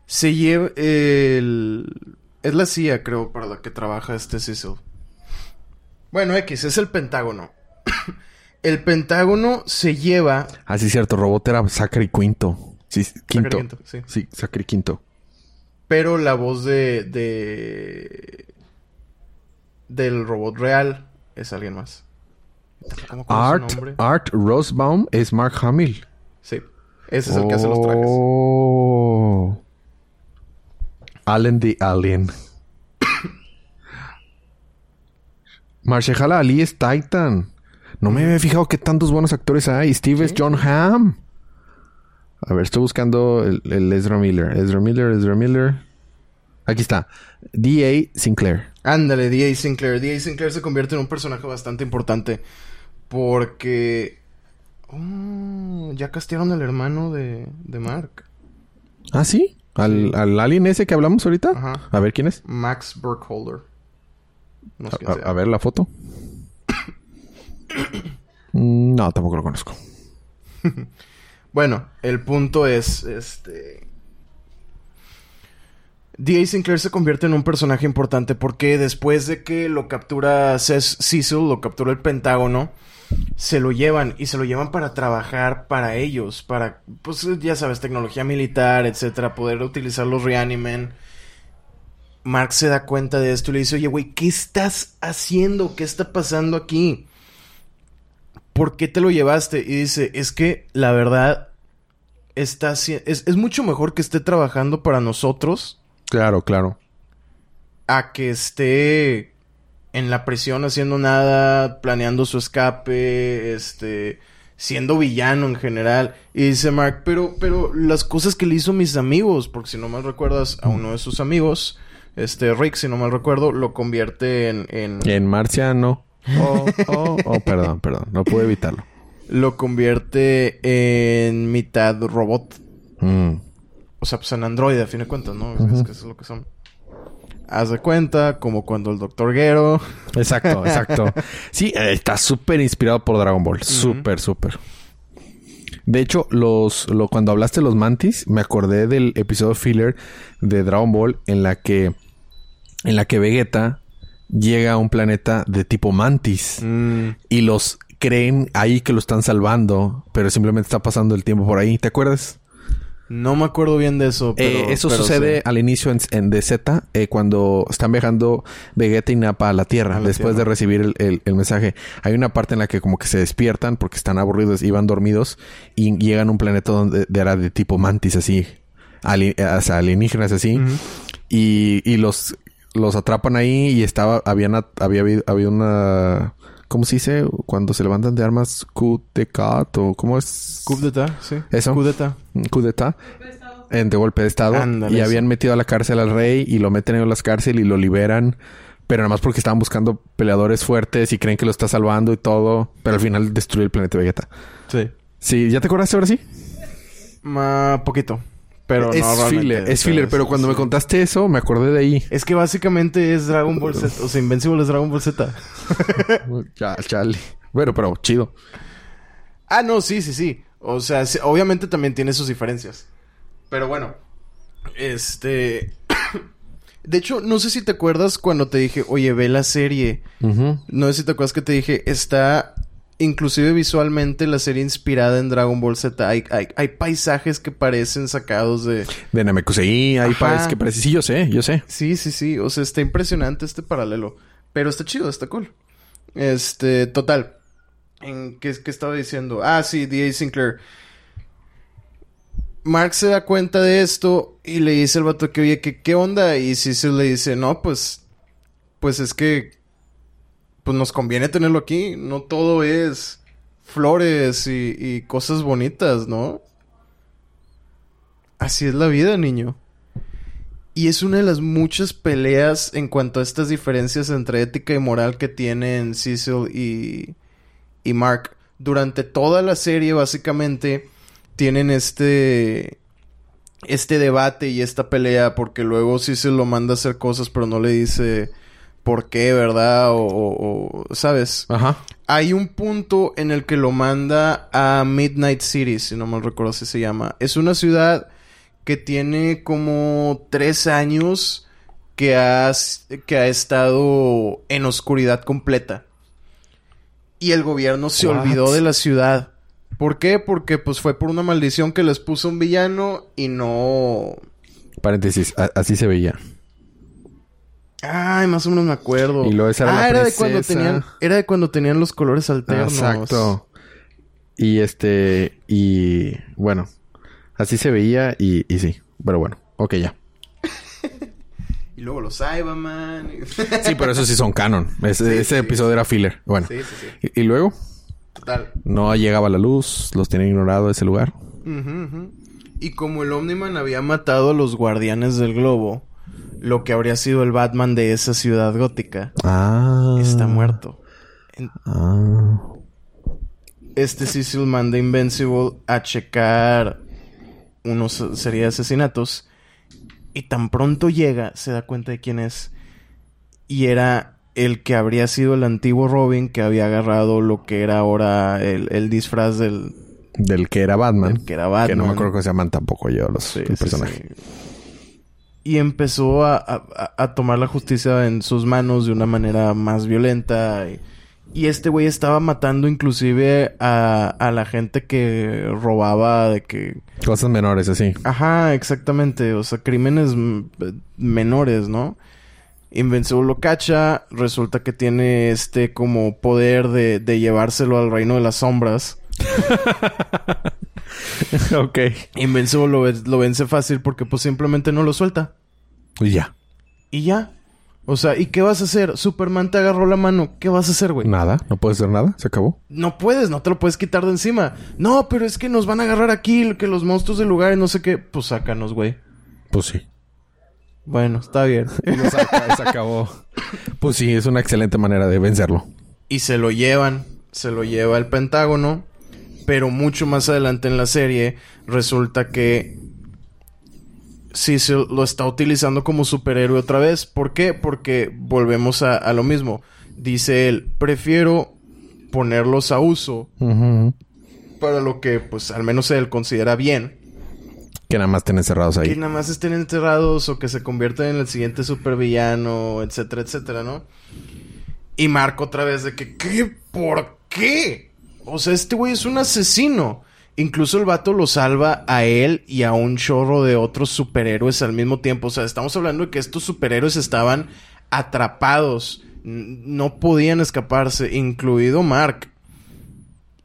se lleva el... Es la CIA, creo, para la que trabaja este Cecil. Bueno, X, es el Pentágono. el Pentágono se lleva... Ah, sí, cierto. Robot era Zachary Quinto. Sí, Quinto. Quinto sí. sí, Zachary Quinto. Pero la voz de, de... Del robot real es alguien más. Art, Art Rosebaum es Mark Hamill. Sí. Ese es el que hace los trajes. Oh. Allen the Alien. Marshala Ali es Titan. No me había fijado que tantos buenos actores hay. Steve es John Hamm. A ver, estoy buscando el, el, Ezra Miller. Ezra Miller, Ezra Miller. Aquí está. D.A. Sinclair. Ándale, D.A. Sinclair. D.A. Sinclair se convierte en un personaje bastante importante. Porque. Oh, ya castearon al hermano de, de Mark. ¿Ah, sí? ¿Al, ¿Al, alien ese que hablamos ahorita? Ajá. A ver quién es. Max Burkholder. No sé a, a, a, ver la foto. Mm, no, tampoco lo conozco. bueno, el punto es. Este. D.A. Sinclair se convierte en un personaje importante porque después de que lo captura Cecil, lo captura el Pentágono se lo llevan y se lo llevan para trabajar para ellos, para, pues ya sabes, tecnología militar, etcétera, poder utilizar los Reanimen. Mark se da cuenta de esto y le dice, oye, güey, ¿qué estás haciendo? ¿Qué está pasando aquí? ¿Por qué te lo llevaste? Y dice, es que la verdad está es, es mucho mejor que esté trabajando para nosotros. Claro, claro. A que esté en la prisión haciendo nada, planeando su escape, este, siendo villano en general. Y dice Mark, pero, pero las cosas que le hizo mis amigos, porque si no mal recuerdas, a uno de sus amigos, este, Rick, si no mal recuerdo, lo convierte en... En, en marciano. Oh, oh, oh, perdón, perdón, no pude evitarlo. Lo convierte en mitad robot. Mm. O sea, pues en androide, a fin de cuentas, ¿no? Uh -huh. Es que eso es lo que son haz de cuenta, como cuando el Doctor Gero. Exacto, exacto. Sí, está súper inspirado por Dragon Ball. Súper, súper. De hecho, los, lo, cuando hablaste de los mantis, me acordé del episodio filler de Dragon Ball en la que, en la que Vegeta llega a un planeta de tipo mantis mm. y los creen ahí que lo están salvando, pero simplemente está pasando el tiempo por ahí. ¿Te acuerdas? No me acuerdo bien de eso. Eh, Pero, eso pero sucede sí. al inicio en, en DZ, eh, cuando están viajando Vegeta y Nappa a la Tierra, A la después de recibir el, el- el mensaje. Hay una parte en la que como que se despiertan porque están aburridos y van dormidos y llegan a un planeta donde era de tipo mantis, así, ali- o sea, alienígenas así, y, y los, los atrapan ahí y estaba, habían, había, habido- había una... ¿Cómo se dice? Cuando se levantan de armas, coup de cat o cómo es? Coup d'etat, sí. Eso. Coup d'etat. Coup d'etat. En de golpe de estado. Ándale, y habían metido a la cárcel al rey y lo meten en la cárcel y lo liberan. Pero nada más porque estaban buscando peleadores fuertes y creen que lo está salvando y todo. Pero al final destruye el planeta Vegeta. Sí. Sí, ¿ya te acordaste ahora sí? Ma, poquito. Pero es no filler, es filler. Pero cuando me contaste eso, me acordé de ahí. Es que básicamente es Dragon Ball Z. O sea, Invincible es Dragon Ball Z. ya, chale. Bueno, pero chido. Ah, no, sí, sí, sí. O sea, sí, obviamente también tiene sus diferencias. Pero bueno. Este. De hecho, no sé si te acuerdas cuando te dije, oye, ve la serie. No sé si te acuerdas que te dije, está inclusive visualmente la serie inspirada en Dragon Ball Z. Hay, hay, hay paisajes que parecen sacados de... De Namekusei, Ajá. parece que parece. Sí, yo sé, yo sé. Sí, sí, sí. O sea, está impresionante este paralelo. Pero está chido, está cool. Este, total. ¿En qué, qué estaba diciendo? Ah, sí, D.A. Sinclair. Mark se da cuenta de esto y le dice al vato que, oye, ¿qué, qué onda? Y Cecil le dice, no, pues, pues es que, pues nos conviene tenerlo aquí. No todo es flores y, y cosas bonitas, ¿no? Así es la vida, niño. Y es una de las muchas peleas en cuanto a estas diferencias entre ética y moral que tienen Cecil y, y Mark. Durante toda la serie, básicamente, tienen este. Este debate y esta pelea. Porque luego Cecil lo manda a hacer cosas, pero no le dice por qué, ¿verdad? O, o- o- ¿sabes? Ajá. Hay un punto en el que lo manda a Midnight City, si no mal recuerdo así se llama. Es una ciudad que tiene como tres años que ha, que ha estado en oscuridad completa. Y el gobierno se olvidó de la ciudad. ¿Por qué? Porque pues fue por una maldición que les puso un villano y no... Paréntesis, así se veía. Ay, más o menos me acuerdo. Y luego esa era ah, la era de cuando tenían, era de cuando tenían los colores alternos. Exacto. Y este, y bueno, así se veía y, y sí. Pero bueno, ok, ya. Y luego los Cyberman. Sí, pero eso sí son canon. Ese, Sí, ese sí. episodio era filler. Bueno, Sí, sí, sí. y, y luego Total. no llegaba la luz, los tenían ignorado ese lugar. Ujú, ujú. Y como el Omniman había matado a los guardianes del globo, lo que habría sido el Batman de esa ciudad gótica Ah. está muerto. Ah. Este Cecil manda Invincible a checar unos serie de asesinatos. Y tan pronto llega, se da cuenta de quién es. Y era el que habría sido el antiguo Robin que había agarrado lo que era ahora el, el disfraz del, Del que era Batman. del que era Batman. Que no me acuerdo cómo se llaman tampoco yo los Sí, el sí, personaje. sí. Y empezó a, a- a tomar la justicia en sus manos de una manera más violenta. Y, y este güey estaba matando inclusive a, a la gente que robaba de que... Cosas menores así. Ajá, exactamente. O sea, crímenes mm, menores, ¿no? Invencible lo cacha. Resulta que tiene este como poder de, de llevárselo al reino de las sombras. ok. Invencible lo, lo vence fácil porque pues simplemente no lo suelta. Y ya. Y ya. O sea, ¿y qué vas a hacer? Superman te agarró la mano. ¿Qué vas a hacer, güey? Nada. No puede ser nada. Se acabó. No puedes, no te lo puedes quitar de encima. No, pero es que nos van a agarrar aquí, que los monstruos del lugar y no sé qué. Pues sácanos, güey. Pues sí. Bueno, está bien. Saca se acabó. Pues sí, es una excelente manera de vencerlo. y se lo llevan. Se lo lleva el Pentágono. Pero mucho más adelante en la serie resulta que Cecil lo está utilizando como superhéroe otra vez. ¿Por qué? Porque volvemos a, a lo mismo. Dice él, prefiero ponerlos a uso para lo que, pues, al menos él considera bien. Que nada más estén encerrados Que ahí. nada más estén enterrados o que se conviertan en el siguiente supervillano, etcétera, etcétera, ¿no? Y Marco otra vez de que, ¿qué? ¿Por qué? O sea, este güey es un asesino. Incluso el vato lo salva a él y a un chorro de otros superhéroes al mismo tiempo. O sea, estamos hablando de que estos superhéroes estaban atrapados. No podían escaparse, incluido Mark.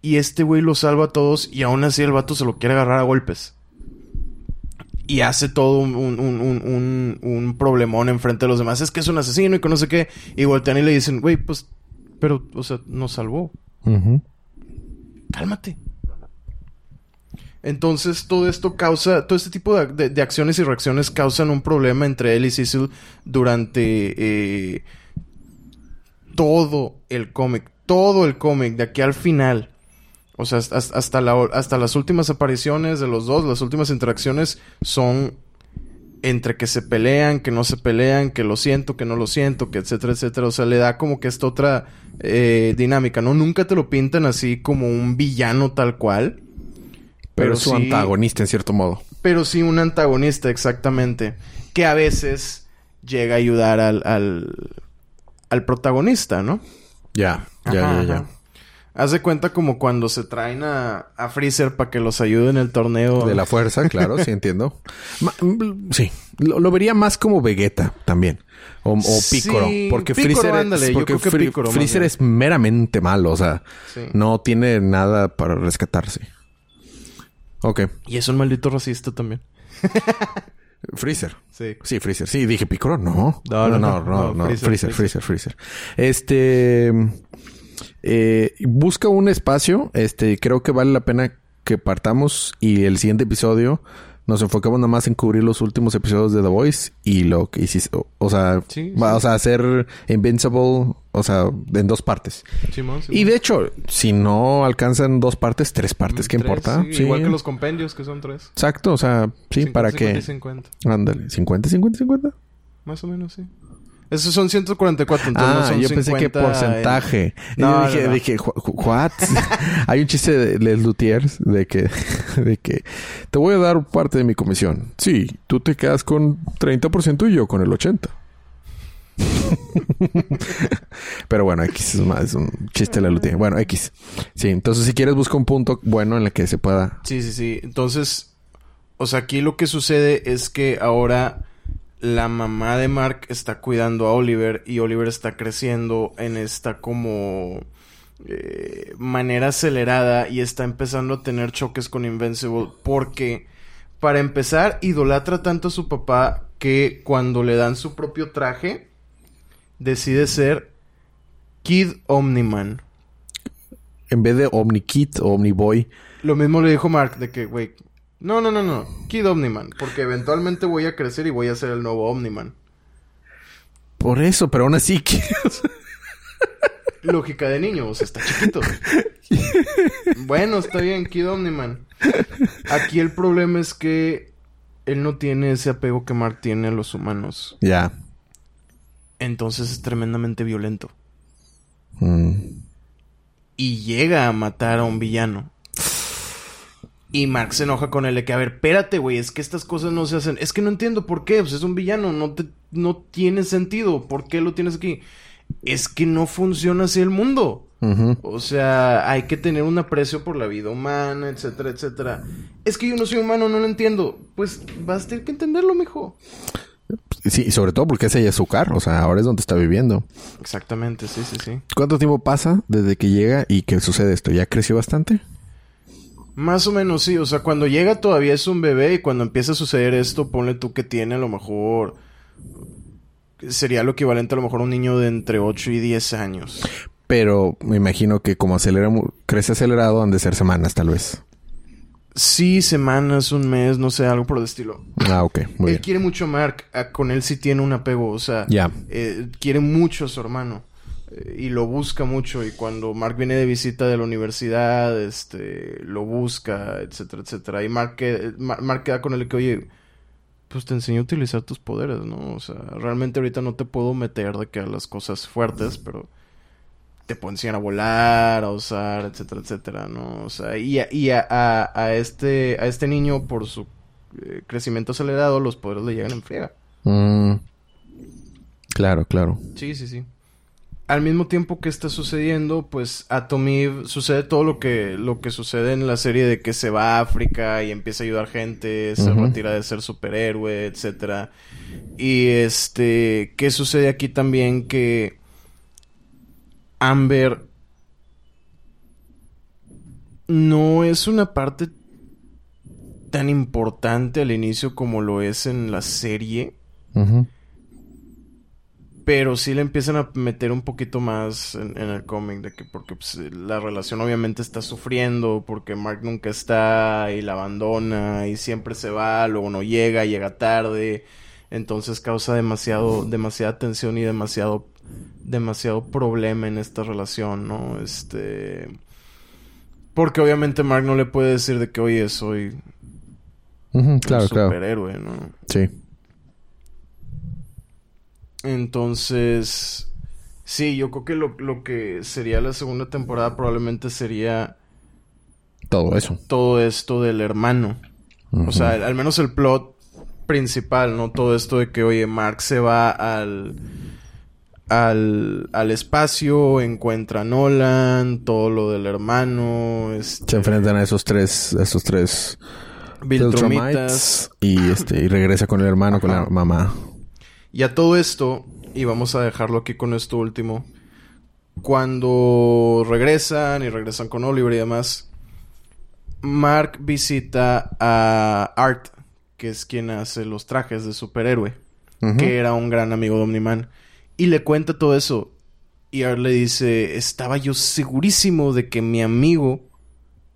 Y este güey lo salva a todos y aún así el vato se lo quiere agarrar a golpes. Y hace todo un, un, un, un, problemón enfrente de los demás. Es que es un asesino y que no sé qué. Y voltean y le dicen, güey, pues, pero, o sea, nos salvó. Cálmate. Entonces todo esto causa, todo este tipo de, acciones y reacciones causan un problema entre él y Cecil durante eh, todo el cómic, todo el cómic, de aquí al final. O sea, hasta, hasta las últimas apariciones de los dos, las últimas interacciones son entre que se pelean, que no se pelean, que lo siento, que no lo siento, que etcétera, etcétera. O sea, le da como que esta otra eh, dinámica, ¿no? Nunca te lo pintan así como un villano tal cual pero, su antagonista en cierto modo. Pero sí un antagonista, exactamente. Que a veces llega a ayudar al, al, protagonista, ¿no? Ya, ya, ya, ya. Haz de cuenta como cuando se traen a, a Freezer para que los ayude en el torneo. De la fuerza, claro, sí entiendo. Sí, lo, vería más como Vegeta también. O, o Picoro. porque Freezer, es, porque Freezer es meramente malo. O sea, no tiene nada para rescatarse. Ok. Y es un maldito racista también. Freezer. Sí. Sí, Freezer. Sí, dije Picoro. No. No, no, no. no, no, Freezer, Freezer, Freezer, Este... Eh, busca un espacio. Este, creo que vale la pena que partamos y el siguiente episodio nos enfocamos nada más en cubrir los últimos episodios de The Voice y lo que hiciste, o, sea, o sea, hacer Invincible, o sea, en dos partes. Y de hecho, si no alcanzan dos partes, tres partes, ¿qué importa? Igual que los compendios, que son tres. Exacto, o sea, sí, para que... 50 Ándale, 50, 50, 50. Más o menos, sí. Esos son 144, entonces ah, son yo pensé que porcentaje. No, dije, dije, ¿what? Hay un chiste de Les Luthiers de que, de que te voy a dar parte de mi comisión. Sí, tú te quedas con 30% y yo con el 80%. Pero bueno, X es, más, es un chiste de la Luthier. Bueno, X. Sí, entonces si quieres busca un punto bueno en el que se pueda. Sí, sí, sí. Entonces, o sea, aquí lo que sucede es que ahora la mamá de Mark está cuidando a Oliver y Oliver está creciendo en esta como eh, manera acelerada y está empezando a tener choques con Invincible porque para empezar idolatra tanto a su papá que cuando le dan su propio traje decide ser Kid Omniman. En vez de Omnikid o Omniboy. Lo mismo le dijo Mark de que, güey, no, no, no, no. Kid Omniman. Porque eventualmente voy a crecer y voy a ser el nuevo Omniman. Por eso, pero aún así... Lógica de niño, o sea, está chiquito. bueno, está bien, Kid Omniman. Aquí el problema es que él no tiene ese apego que Mark tiene a los humanos. Ya. Entonces es tremendamente violento. Mm. Y llega a matar a un villano. Y Mark se enoja con él de que, a ver, espérate, güey, es que estas cosas no se hacen. Es que no entiendo por qué, pues es un villano, no, te, no tiene sentido. ¿Por qué lo tienes aquí? Es que no funciona así el mundo. O sea, hay que tener un aprecio por la vida humana, etcétera, etcétera. Es que yo no soy humano, no lo entiendo. Pues vas a tener que entenderlo, mijo. Sí, y sobre todo porque ese ya es su carro, o sea, ahora es donde está viviendo. Exactamente, sí, sí, sí. ¿Cuánto tiempo pasa desde que llega y que sucede esto? ¿Ya creció bastante? Más o menos sí, o sea, cuando llega todavía es un bebé y cuando empieza a suceder esto, ponle tú que tiene a lo mejor... Sería lo equivalente a lo mejor a un niño de entre 8 y 10 años. Pero me imagino que como acelera, crece acelerado, han de ser semanas tal vez. Sí, semanas, un mes, no sé, algo por el estilo. Ah, ok, muy él quiere mucho a Mark, con él sí tiene un apego, o sea, ya eh, quiere mucho a su hermano. Y lo busca mucho y cuando Mark viene de visita de la universidad, este, lo busca, etcétera, etcétera. Y Mark, Mark queda con él que, oye, pues te enseño a utilizar tus poderes, ¿no? O sea, realmente ahorita no te puedo meter de que a las cosas fuertes, pero te puedo enseñar a volar, a usar, etcétera, etcétera, ¿no? O sea, y a, y a, a, este, a este niño, por su eh, crecimiento acelerado, los poderes le llegan en friega. Mm. Claro, claro. Sí, sí, sí. Al mismo tiempo que está sucediendo, pues a Tommy sucede todo lo que, lo que sucede en la serie de que se va a África y empieza a ayudar gente, se retira de ser superhéroe, etcétera. Y este, ¿qué sucede aquí también? Que Amber no es una parte tan importante al inicio como lo es en la serie. Ujú. Pero sí le empiezan a meter un poquito más en, en el cómic de que porque pues, la relación obviamente está sufriendo porque Mark nunca está y la abandona y siempre se va, luego no llega, llega tarde, entonces causa demasiado demasiada tensión y demasiado demasiado problema en esta relación, ¿no? Este porque obviamente Mark no le puede decir de que oye soy Claro, un claro. superhéroe, ¿no? Sí. Entonces, sí, yo creo que lo, lo que sería la segunda temporada probablemente sería Todo eso. todo esto del hermano. O sea, al, menos el plot principal, ¿no? Todo esto de que, oye, Mark se va al, al, al espacio, encuentra a Nolan, todo lo del hermano, este, Se enfrentan a esos tres, a esos tres Viltrumitas. Y este y regresa con el hermano, con la mamá. Y a todo esto, y vamos a dejarlo aquí con esto último, cuando regresan y regresan con Oliver y demás, Mark visita a Art, que es quien hace los trajes de superhéroe, que era un gran amigo de Omniman, y le cuenta todo eso. Y Art le dice, estaba yo segurísimo de que mi amigo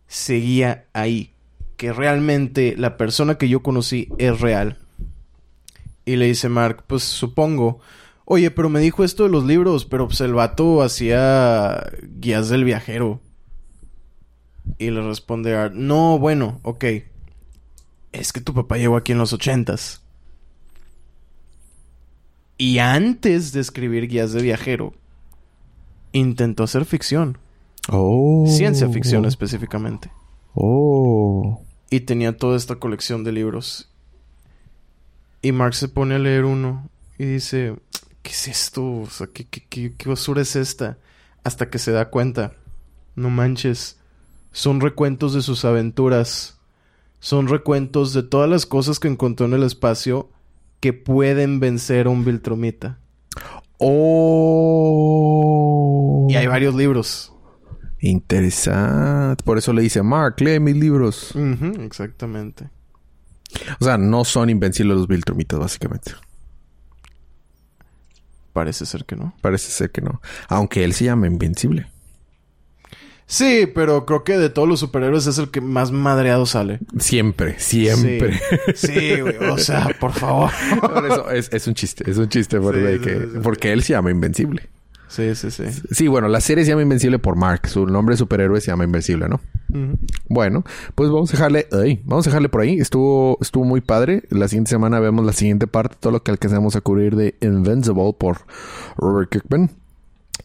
seguía ahí, que realmente la persona que yo conocí es real. Y le dice Mark, pues supongo. Oye, pero me dijo esto de los libros, pero pues el vato hacía guías del viajero. Y le responde Art, no, bueno, ok. Es que tu papá llegó aquí en los ochentas. Y antes de escribir guías de viajero, intentó hacer ficción. Oh. Ciencia ficción específicamente. Oh. Y tenía toda esta colección de libros. Y Mark se pone a leer uno y dice, ¿qué es esto? O sea, ¿qué, qué, qué, qué basura es esta? Hasta que se da cuenta, no manches, son recuentos de sus aventuras. Son recuentos de todas las cosas que encontró en el espacio que pueden vencer a un Viltrumita. Oh. Y hay varios libros. Interesante. Por eso le dice, Mark, lee mis libros. Exactamente. O sea, no son invencibles los Viltrumitas, básicamente. Parece ser que no. Parece ser que no. Aunque él se llama Invencible. Sí, pero creo que de todos los superhéroes es el que más madreado sale. Siempre, siempre. Sí, Sí, güey. O sea, por favor. Por eso es, es un chiste, es un chiste por Sí, de sí, que- sí, sí. porque él se llama Invencible. Sí, sí, sí. Sí, bueno, la serie se llama Invencible por Mark. Su nombre de superhéroe se llama Invencible, ¿no? Bueno, pues vamos a dejarle, vamos a dejarle por ahí. Estuvo, estuvo muy padre. La siguiente semana vemos la siguiente parte, todo lo que alcanzamos a cubrir de Invincible por Robert Kirkman.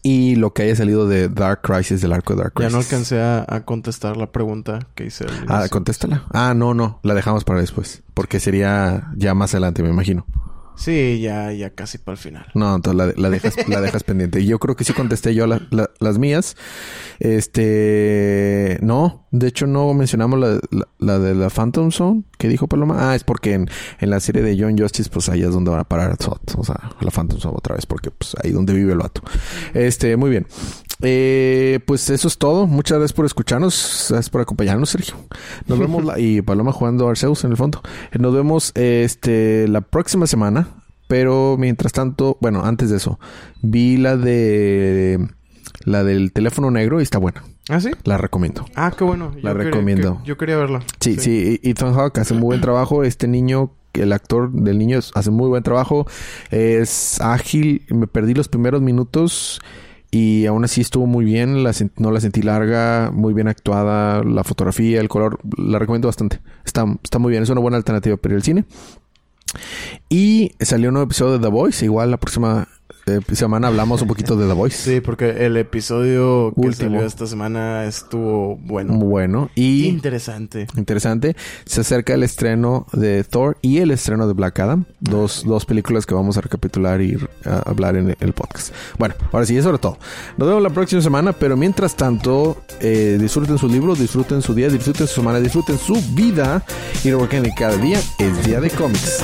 Y lo que haya salido de Dark Crisis, del arco de Dark Ya Crisis. no alcancé a, a contestar la pregunta que hice. Ah, contéstala. Ah, no, no, la dejamos para después. Porque sería ya más adelante, me imagino. Sí, ya, ya casi para el final. No, entonces la, la dejas, la dejas pendiente. Y yo creo que sí contesté yo la- la- las mías. Este, no, de hecho no mencionamos la, de la Phantom Zone que dijo Paloma. Ah, es porque en, en la serie de John Justice, pues ahí es donde van a parar Zod. O sea, la Phantom Zone otra vez, porque pues ahí donde vive el vato. Este, muy bien. Eh, pues eso es todo. Muchas gracias por escucharnos. Gracias por acompañarnos, Sergio. Nos vemos la- y Paloma jugando Arceus en el fondo. Eh, Nos vemos este la próxima semana. Pero mientras tanto, bueno, antes de eso, vi la de la del teléfono negro y está buena. ¿Ah, sí? La recomiendo. Ah, qué bueno. La recomiendo. que- yo quería verla. Sí, sí, Ethan Hawke hace muy buen trabajo. Este niño, el actor del niño hace muy buen trabajo. Es ágil. Me perdí los primeros minutos y aún así estuvo muy bien. La no la sentí larga, muy bien actuada. La fotografía, el color, la recomiendo bastante. Está, está muy bien. Es una buena alternativa para ir al cine. Y salió un nuevo episodio de The Voice. Igual la próxima semana hablamos un poquito de The Voice. Sí, porque el episodio que Último. salió esta semana estuvo bueno. Bueno. Y Interesante. interesante. Se acerca el estreno de Thor y el estreno de Black Adam. Dos, dos películas que vamos a recapitular y a hablar en el podcast. Bueno, ahora sí, eso era todo. Nos vemos la próxima semana, pero mientras tanto, eh, disfruten su libro, disfruten su día, disfruten su semana, disfruten su vida y recuerden que cada día es día de cómics.